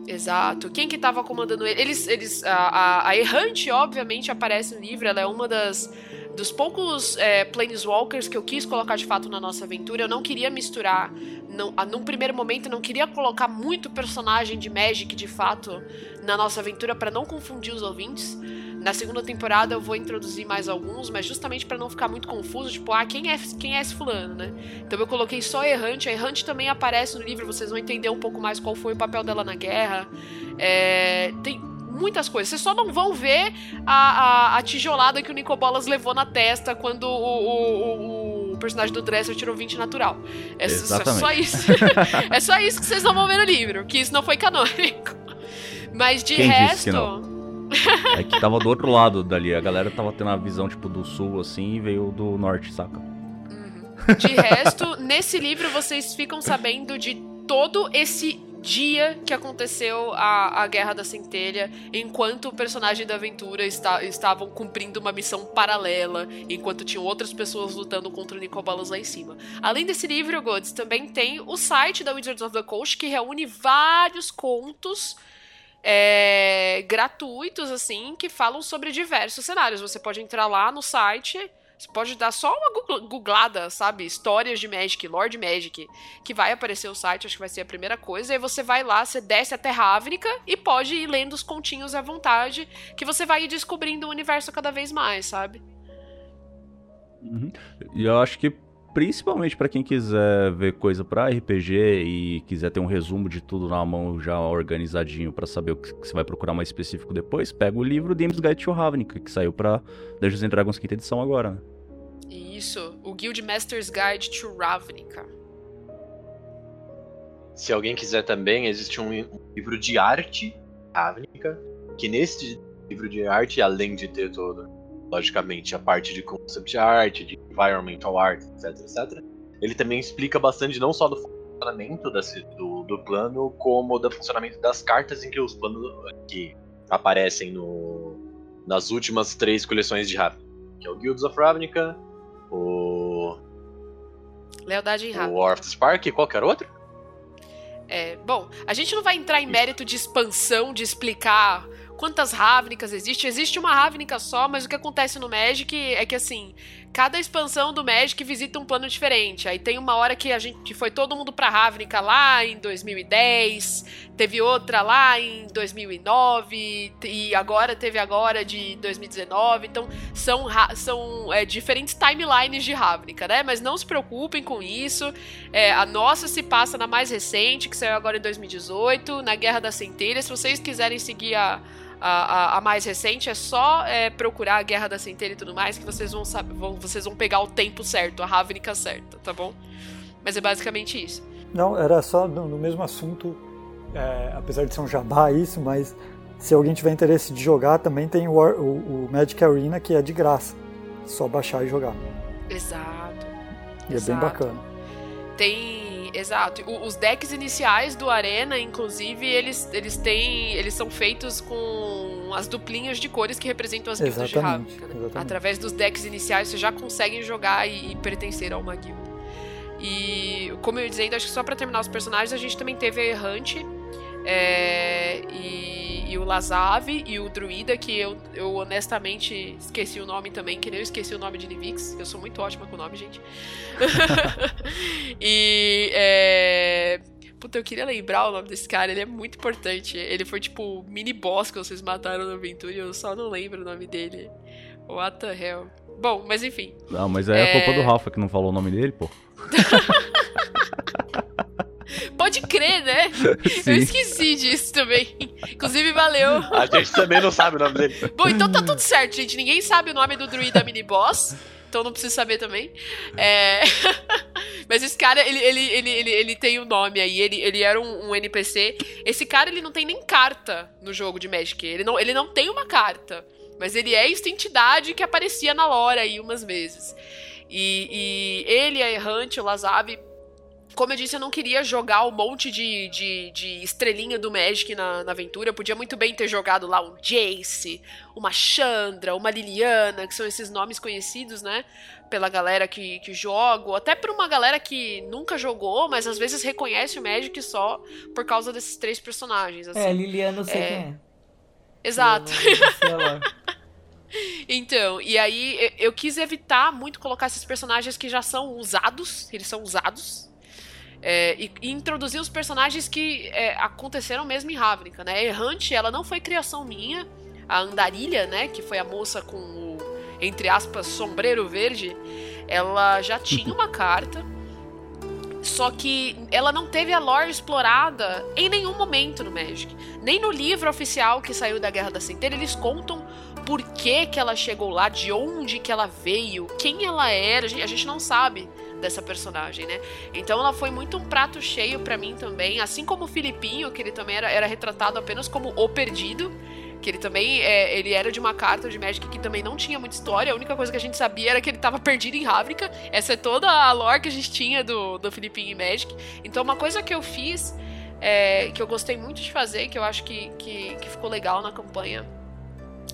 Exato. Quem que tava comandando ele? Eles, eles, a, a, a Errante, obviamente, aparece no livro. Ela é uma das dos poucos é, Planeswalkers que eu quis colocar de fato na nossa aventura. Eu não queria misturar. Não, a, num primeiro momento, eu não queria colocar muito personagem de Magic de fato na nossa aventura para não confundir os ouvintes. Na segunda temporada eu vou introduzir mais alguns, mas justamente para não ficar muito confuso, tipo, ah, quem é, quem é esse fulano, né? Então eu coloquei só a Errante. A Errante também aparece no livro, vocês vão entender um pouco mais qual foi o papel dela na guerra. É, tem muitas coisas. Vocês só não vão ver a, a, a tijolada que o Nicobolas levou na testa quando o, o, o- o personagem do Dresser tirou 20 natural. É, só- Exatamente. só isso. é só isso que vocês não vão ver no livro, que isso não foi canônico. Mas de Quem resto. É que tava do outro lado dali. A galera tava tendo a visão, tipo, do sul, assim, e veio do norte, saca? De resto, nesse livro vocês ficam sabendo de todo esse dia que aconteceu a, a Guerra da Centelha, enquanto o personagem da aventura está, estavam cumprindo uma missão paralela, enquanto tinham outras pessoas lutando contra o Nicobolas lá em cima. Além desse livro, Gods, também tem o site da Wizards of the Coast, que reúne vários contos é, gratuitos, assim, que falam sobre diversos cenários. Você pode entrar lá no site, você pode dar só uma googl- googlada, sabe? Histórias de Magic, Lord Magic, que vai aparecer o site, acho que vai ser a primeira coisa. Aí você vai lá, você desce até Ravnica e pode ir lendo os continhos à vontade, que você vai descobrindo o universo cada vez mais, sabe? E eu acho que principalmente pra quem quiser ver coisa pra RPG e quiser ter um resumo de tudo na mão já organizadinho pra saber o que você vai procurar mais específico depois, pega o livro Games Guide to Ravnica, que saiu pra Dungeons and Dragons quinta edição agora, né? Isso, o Guild Master's Guide to Ravnica. Se alguém quiser também, existe um, um livro de arte Ravnica, que nesse livro de arte, além de ter todo, logicamente, a parte de concept art, de environmental art, etc, etc, ele também explica bastante não só do funcionamento desse- do, do plano, como do funcionamento das cartas em que os planos que aparecem no, nas últimas três coleções de Ravnica, que é o Guilds of Ravnica, o, Lealdade em o Ravnica. War of the Spark e qualquer outro. É, bom, a gente não vai entrar em mérito de expansão, de explicar quantas Ravnicas existem. Existe uma Ravnica só, mas o que acontece no Magic é que, assim, cada expansão do Magic visita um plano diferente. Aí tem uma hora que a gente foi todo mundo pra Ravnica lá em 2010, teve outra lá em 2009, e agora teve agora de 2019. Então, são, são é, diferentes timelines de Ravnica, né? Mas não se preocupem com isso. É, a nossa se passa na mais recente, que saiu agora em 2018, na Guerra da Centelha. Se vocês quiserem seguir a, a, a- a mais recente, é só é, procurar a Guerra da Centelha e tudo mais, que vocês vão, saber, vão, vocês vão pegar o tempo certo, a Ravnica certa, tá bom? Mas é basicamente isso. Não, era só no, no mesmo assunto, é, apesar de ser um jabá isso, mas se alguém tiver interesse de jogar, também tem o, o- o Magic Arena, que é de graça. Só baixar e jogar. Exato. E é Exato. bem bacana. Tem. Exato. O- os decks iniciais do Arena, inclusive, eles, eles têm. Eles são feitos com as duplinhas de cores que representam as guildas de Ravnica. né? Através dos decks iniciais, você já consegue jogar e, e pertencer a uma guilda. E como eu ia dizendo, acho que só pra terminar os personagens, a gente também teve a Errante. é, e, e o Lazave e o Druida, que eu, eu honestamente esqueci o nome também, que nem eu esqueci o nome de Nivix. Eu sou muito ótima com o nome, gente. e. É... Puta, eu queria lembrar o nome desse cara, ele é muito importante. Ele foi tipo o mini boss que vocês mataram na aventura e eu só não lembro o nome dele. What the hell? Bom, mas enfim. Não, mas aí é, É. culpa do Rafa que não falou o nome dele, pô. Pode crer, né? Eu Sim. esqueci disso também. Inclusive, valeu. A gente também não sabe o nome dele. Bom, então tá tudo certo, gente. Ninguém sabe o nome do druida mini boss. Então não precisa saber também. É... Mas esse cara, ele, ele, ele, ele, ele tem um nome aí, ele, ele era um, um, NPC. Esse cara, ele não tem nem carta no jogo de Magic. Ele não, ele não tem uma carta. Mas ele é esta entidade que aparecia na lore aí umas vezes. E, e ele, a Errante, o Lazabi, como eu disse, eu não queria jogar um monte de, de, de estrelinha do Magic na, na, aventura. Eu podia muito bem ter jogado lá um Jace, uma Chandra, uma Liliana, que são esses nomes conhecidos, né? Pela galera que, que joga, ou até por uma galera que nunca jogou, mas às vezes reconhece o Magic só por causa desses três personagens. Assim. É, Liliana eu sei é... quem é. Exato. então, e aí eu quis evitar muito colocar esses personagens que já são usados, eles são usados, é, e, e, introduzir os personagens que é, aconteceram mesmo em Ravnica, né? Errante, ela não foi criação minha. A Andarilha, né? Que foi a moça com o, entre aspas, sombreiro verde. Ela já tinha uma carta. Só que ela não teve a lore explorada em nenhum momento no Magic. Nem no livro oficial que saiu da Guerra da Centelha, eles contam por que, que ela chegou lá, de onde que ela veio, quem ela era. A gente, a gente não sabe dessa personagem, né? Então ela foi muito um prato cheio para mim também, assim como o Filipinho, que ele também era, era retratado apenas como o perdido, que ele também é, ele era de uma carta de Magic que também não tinha muita história, a única coisa que a gente sabia era que ele estava perdido em Ravnica, essa é toda a lore que a gente tinha do, do Filipinho em Magic. Então uma coisa que eu fiz, é, que eu gostei muito de fazer, que eu acho que, que, que ficou legal na campanha,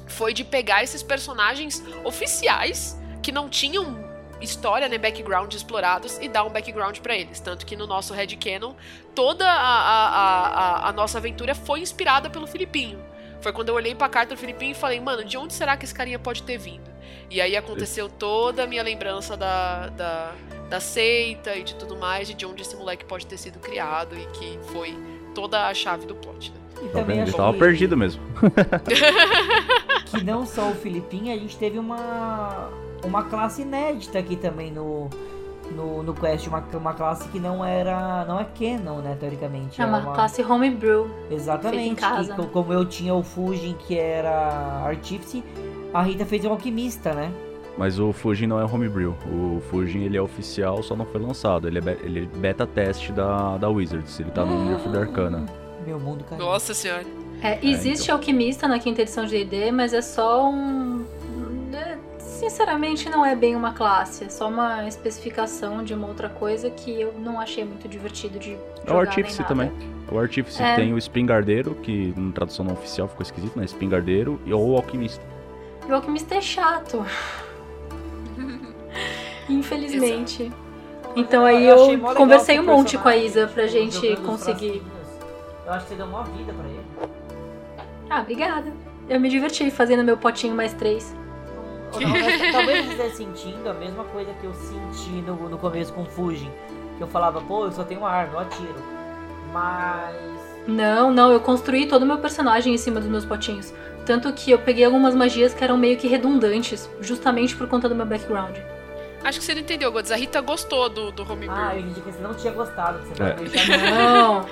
foi de pegar esses personagens oficiais que não tinham história, né, background explorados e dar um background para eles. Tanto que no nosso Red Canon, toda a, a, a, a, nossa aventura foi inspirada pelo Filipinho. Foi quando eu olhei pra carta do Filipinho e falei, mano, de onde será que esse carinha pode ter vindo? E aí aconteceu toda a minha lembrança da, da, da seita e de tudo mais, e de onde esse moleque pode ter sido criado e que foi toda a chave do plot, né? E também ele tava que... perdido mesmo. que não só o Filipinho, a gente teve uma uma classe inédita aqui também no, no, no Quest, uma, uma classe que não era. não é canon, né, teoricamente. É uma, uma... classe homebrew. Exatamente. Em casa, que, né? Como eu tinha o Fujin, que era Artífice, a Rita fez um alquimista, né? Mas o Fujin não é homebrew. O Fujin ele é oficial, só não foi lançado. Ele é, ele é beta teste da, da Wizards. Ele tá no Universo da Arcana. Meu mundo caiu. Nossa senhora. É, existe é, então. alquimista na quinta edição de D&D, mas é só um sinceramente não é bem uma classe, é só uma especificação de uma outra coisa que eu não achei muito divertido de jogar. É o Artífice também. O Artífice é... tem o Espingardeiro, que na tradução não oficial ficou esquisito, né? Espingardeiro, ou o Alquimista. E o Alquimista é chato. Infelizmente. Exato. Então aí eu, eu conversei um monte com a Isa pra gente conseguir. Eu acho que você deu uma vida pra ele. Ah, obrigada. Eu me diverti fazendo meu potinho mais três. Talvez, talvez você esteja sentindo a mesma coisa que eu senti no, no começo com Fujin. Que eu falava, pô, eu só tenho uma arma, eu atiro. Mas. Não, não, eu construí todo o meu personagem em cima dos meus potinhos. Tanto que eu peguei algumas magias que eram meio que redundantes, justamente por conta do meu background. Acho que você não entendeu, Godz. A Rita gostou do, do Homebrew. Ah, eu entendi que você não tinha gostado. Você é. Não.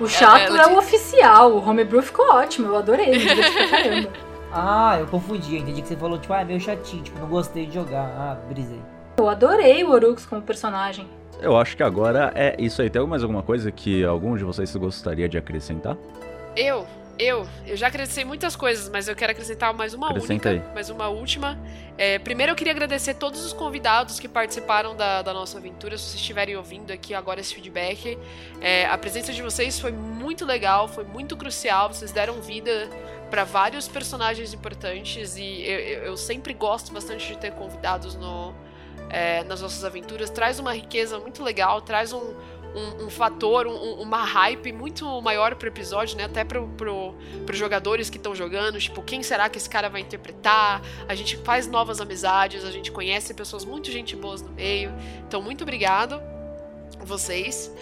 O chato é, é o oficial. O Homebrew ficou ótimo. Eu adorei. Me pra caramba. Ah, eu confundi. Eu entendi que você falou, tipo, ah, é meio chatinho, tipo, não gostei de jogar. Ah, brisei. Eu adorei o Orux como personagem. Eu acho que agora é isso aí. Tem mais alguma coisa que algum de vocês gostaria de acrescentar? Eu? Eu, eu já acrescentei muitas coisas, mas eu quero acrescentar mais uma Acrescenta única, aí. mais uma última. É, primeiro eu queria agradecer todos os convidados que participaram da, da nossa aventura. Se vocês estiverem ouvindo aqui agora esse feedback, é, a presença de vocês foi muito legal, foi muito crucial. Vocês deram vida para vários personagens importantes e eu, eu, sempre gosto bastante de ter convidados no, é, nas nossas aventuras. Traz uma riqueza muito legal, traz um, um, um fator, um, uma hype muito maior pro episódio, né? Até pro, pro, pros jogadores que estão jogando, tipo, quem será que esse cara vai interpretar? A gente faz novas amizades, a gente conhece pessoas muito gente boas no meio. Então, muito obrigado vocês.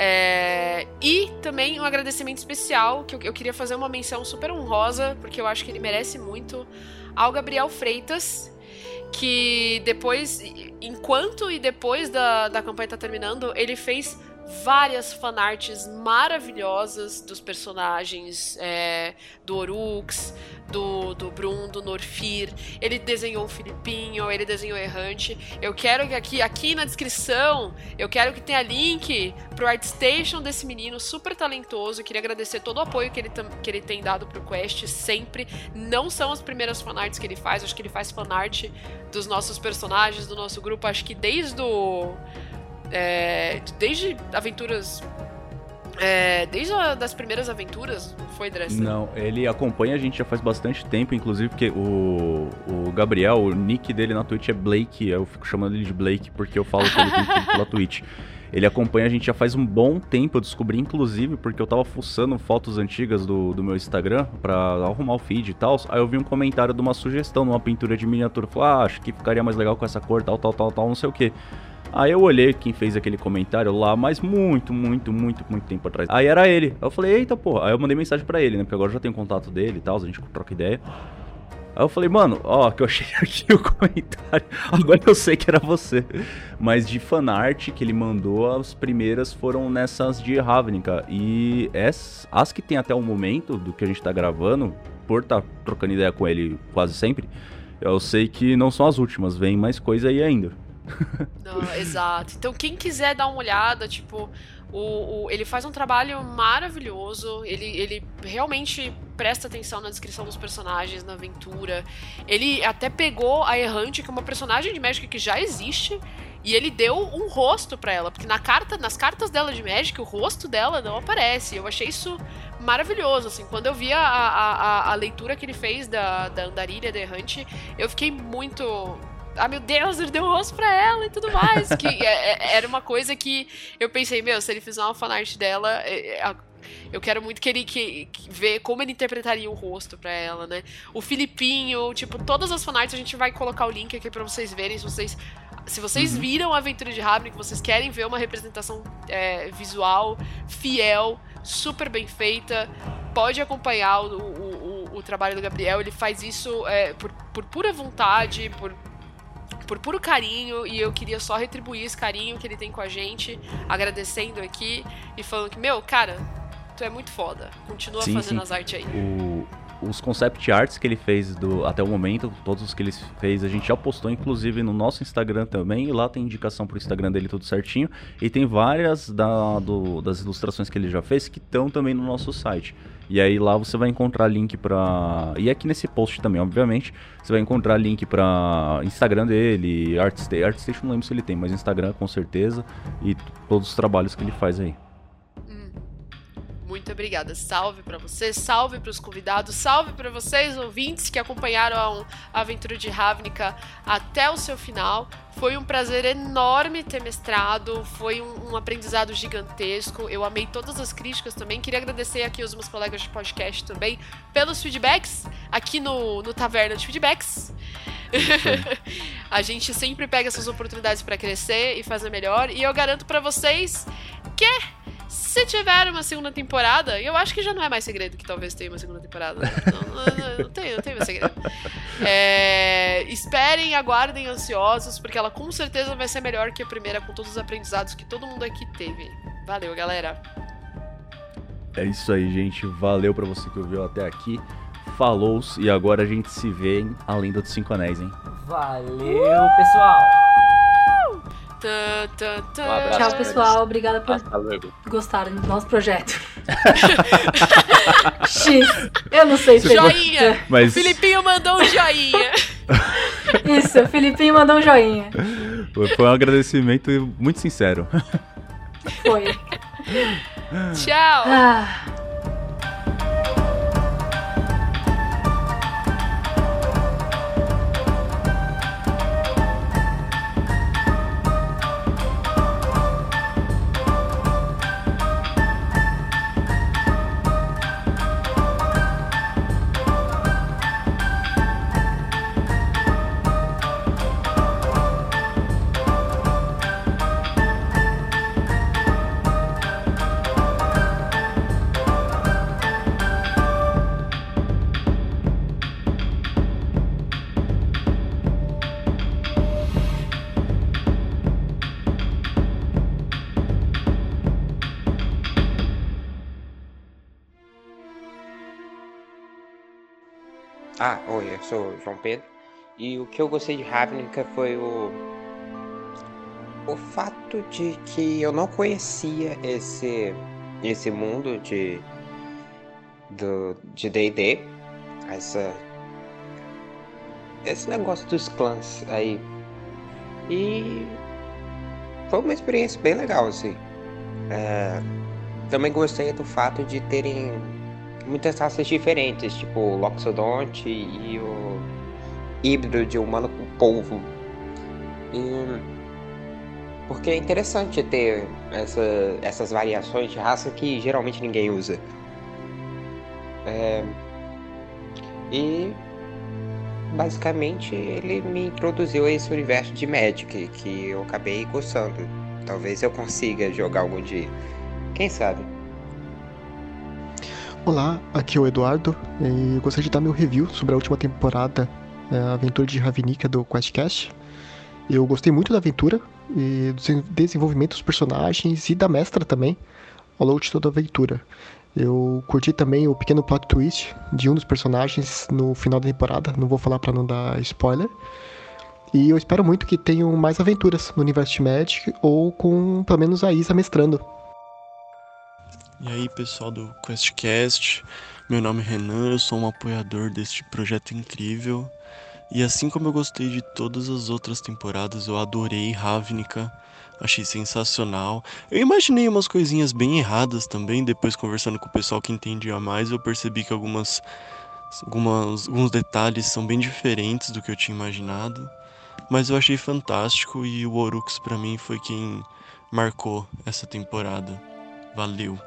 É, e também um agradecimento especial, que eu, eu, queria fazer uma menção super honrosa, porque eu acho que ele merece muito, ao Gabriel Freitas, que depois, enquanto e depois da, da campanha tá terminando, ele fez várias fanarts maravilhosas dos personagens é, do Orux, do, do Brum, do Norfir. Ele desenhou o Filipinho, ele desenhou o Errante. Eu quero que aqui, aqui na descrição, eu quero que tenha link pro ArtStation desse menino super talentoso. Eu queria agradecer todo o apoio que ele, que ele tem dado pro Quest sempre. Não são as primeiras fanarts que ele faz, acho que ele faz fanart dos nossos personagens, do nosso grupo, acho que desde o. É, desde aventuras é, desde as primeiras aventuras, foi, Dressa? Não, ele acompanha a gente já faz bastante tempo, inclusive porque o, o Gabriel, o nick dele na Twitch é Blake, eu fico chamando ele de Blake porque eu falo com ele pela Twitch. Ele acompanha a gente já faz um bom tempo, eu descobri inclusive porque eu tava fuçando fotos antigas do, do meu Instagram pra arrumar o feed e tal. Aí eu vi um comentário de uma sugestão numa pintura de miniatura. Falei, ah, acho que ficaria mais legal com essa cor, tal, tal, tal, tal, não sei o que. Aí eu olhei quem fez aquele comentário lá, mas muito, muito, muito, muito tempo atrás. Aí era ele. Eu falei, eita porra. Aí eu mandei mensagem para ele, né? Porque agora eu já tenho contato dele e tal, a gente troca ideia. Aí eu falei, mano, ó, que eu achei aqui o comentário. Agora eu sei que era você. Mas de fanart que ele mandou, as primeiras foram nessas de Ravnica. E as, as que tem até o momento do que a gente tá gravando, por tá trocando ideia com ele quase sempre, eu sei que não são as últimas, vem mais coisa aí ainda. Não, exato. Então, quem quiser dar uma olhada, tipo, o, o, ele faz um trabalho maravilhoso. Ele, ele realmente presta atenção na descrição dos personagens, na aventura. Ele até pegou a Errante, que é uma personagem de Magic que já existe, e ele deu um rosto para ela, porque na carta, nas cartas dela de Magic, o rosto dela não aparece. Eu achei isso maravilhoso, assim. Quando eu vi a, a, a, leitura que ele fez da, da Andarilha da Errante, eu fiquei muito ah, meu Deus, ele deu um rosto pra ela e tudo mais. que é, é, era uma coisa que eu pensei, meu, se ele fizer uma fanart dela, é, é, eu quero muito que ele que, que ver como ele interpretaria o rosto para ela, né? O Filipinho, tipo, todas as fanarts a gente vai colocar o link aqui para vocês verem, se vocês se vocês uhum. viram a aventura de Ravnik, vocês querem ver uma representação é, visual fiel, super bem feita, pode acompanhar o, o, o, o trabalho do Gabriel. Ele faz isso é, por, por pura vontade, por, por puro carinho e eu queria só retribuir esse carinho que ele tem com a gente, agradecendo aqui e falando que, meu, cara, tu é muito foda. Continua sim, fazendo sim. as artes aí. O, os concept arts que ele fez do, até o momento, todos os que ele fez, a gente já postou inclusive no nosso Instagram também. Lá tem indicação pro Instagram dele tudo certinho. E tem várias da, do, das ilustrações que ele já fez que estão também no nosso site. E aí lá você vai encontrar link pra. E aqui nesse post também, obviamente, você vai encontrar link pra Instagram dele, Artstation, Artstation não lembro se ele tem, mas Instagram com certeza. E todos os trabalhos que ele faz aí. Muito obrigada. Salve para você, salve para os convidados, salve para vocês ouvintes que acompanharam a aventura de Ravnica até o seu final. Foi um prazer enorme ter mestrado, foi um, um, aprendizado gigantesco. Eu amei todas as críticas também. Queria agradecer aqui aos meus colegas de podcast também pelos feedbacks aqui no, no Taverna de Feedbacks. a gente sempre pega essas oportunidades para crescer e fazer melhor. E eu garanto para vocês que se tiver uma segunda temporada, eu acho que já não é mais segredo que talvez tenha uma segunda temporada. Não, não, não, tem, não tem mais segredo. É, esperem, aguardem ansiosos, porque ela com certeza vai ser melhor que a primeira, com todos os aprendizados que todo mundo aqui teve. Valeu, galera. É isso aí, gente. Valeu para você que ouviu até aqui. Falou e agora a gente se vê em A Lenda dos Cinco Anéis, hein? Valeu, pessoal! Um Tchau, pessoal. Obrigada por gostarem do nosso projeto. X. Eu não sei se Joinha. Mas... O Filipinho mandou um joinha. Isso, o Filipinho mandou um joinha. Foi um agradecimento muito sincero. Foi. Tchau. Ah. Oi, eu sou o João Pedro. E o que eu gostei de Ravnica foi o. O fato de que eu não conhecia esse. esse mundo de. do. de DD. Essa. Esse negócio dos clãs aí. E. Foi uma experiência bem legal, assim. É, também gostei do fato de terem muitas raças diferentes, tipo o Loxodonte e o híbrido de humano com polvo. E... Porque é interessante ter essa, essas variações de raça que geralmente ninguém usa. É... E basicamente ele me introduziu a esse universo de Magic que eu acabei gostando. Talvez eu consiga jogar algum dia. Quem sabe? Olá, aqui é o Eduardo e eu gostaria de dar meu review sobre a última temporada, é, a aventura de Ravnica do QuestCast. Eu gostei muito da aventura e do desenvolvimento dos personagens e da mestra também ao longo de toda a aventura. Eu curti também o pequeno plot twist de um dos personagens no final da temporada, não vou falar para não dar spoiler. E eu espero muito que tenham mais aventuras no universo de Magic ou com pelo menos a Isa mestrando. E aí, pessoal do QuestCast, meu nome é Renan, eu sou um apoiador deste projeto incrível. E assim como eu gostei de todas as outras temporadas, eu adorei Ravnica, achei sensacional. Eu imaginei umas coisinhas bem erradas também, depois conversando com o pessoal que entendia mais, eu percebi que algumas, algumas alguns detalhes são bem diferentes do que eu tinha imaginado. Mas eu achei fantástico e o Orux para mim foi quem marcou essa temporada. Valeu!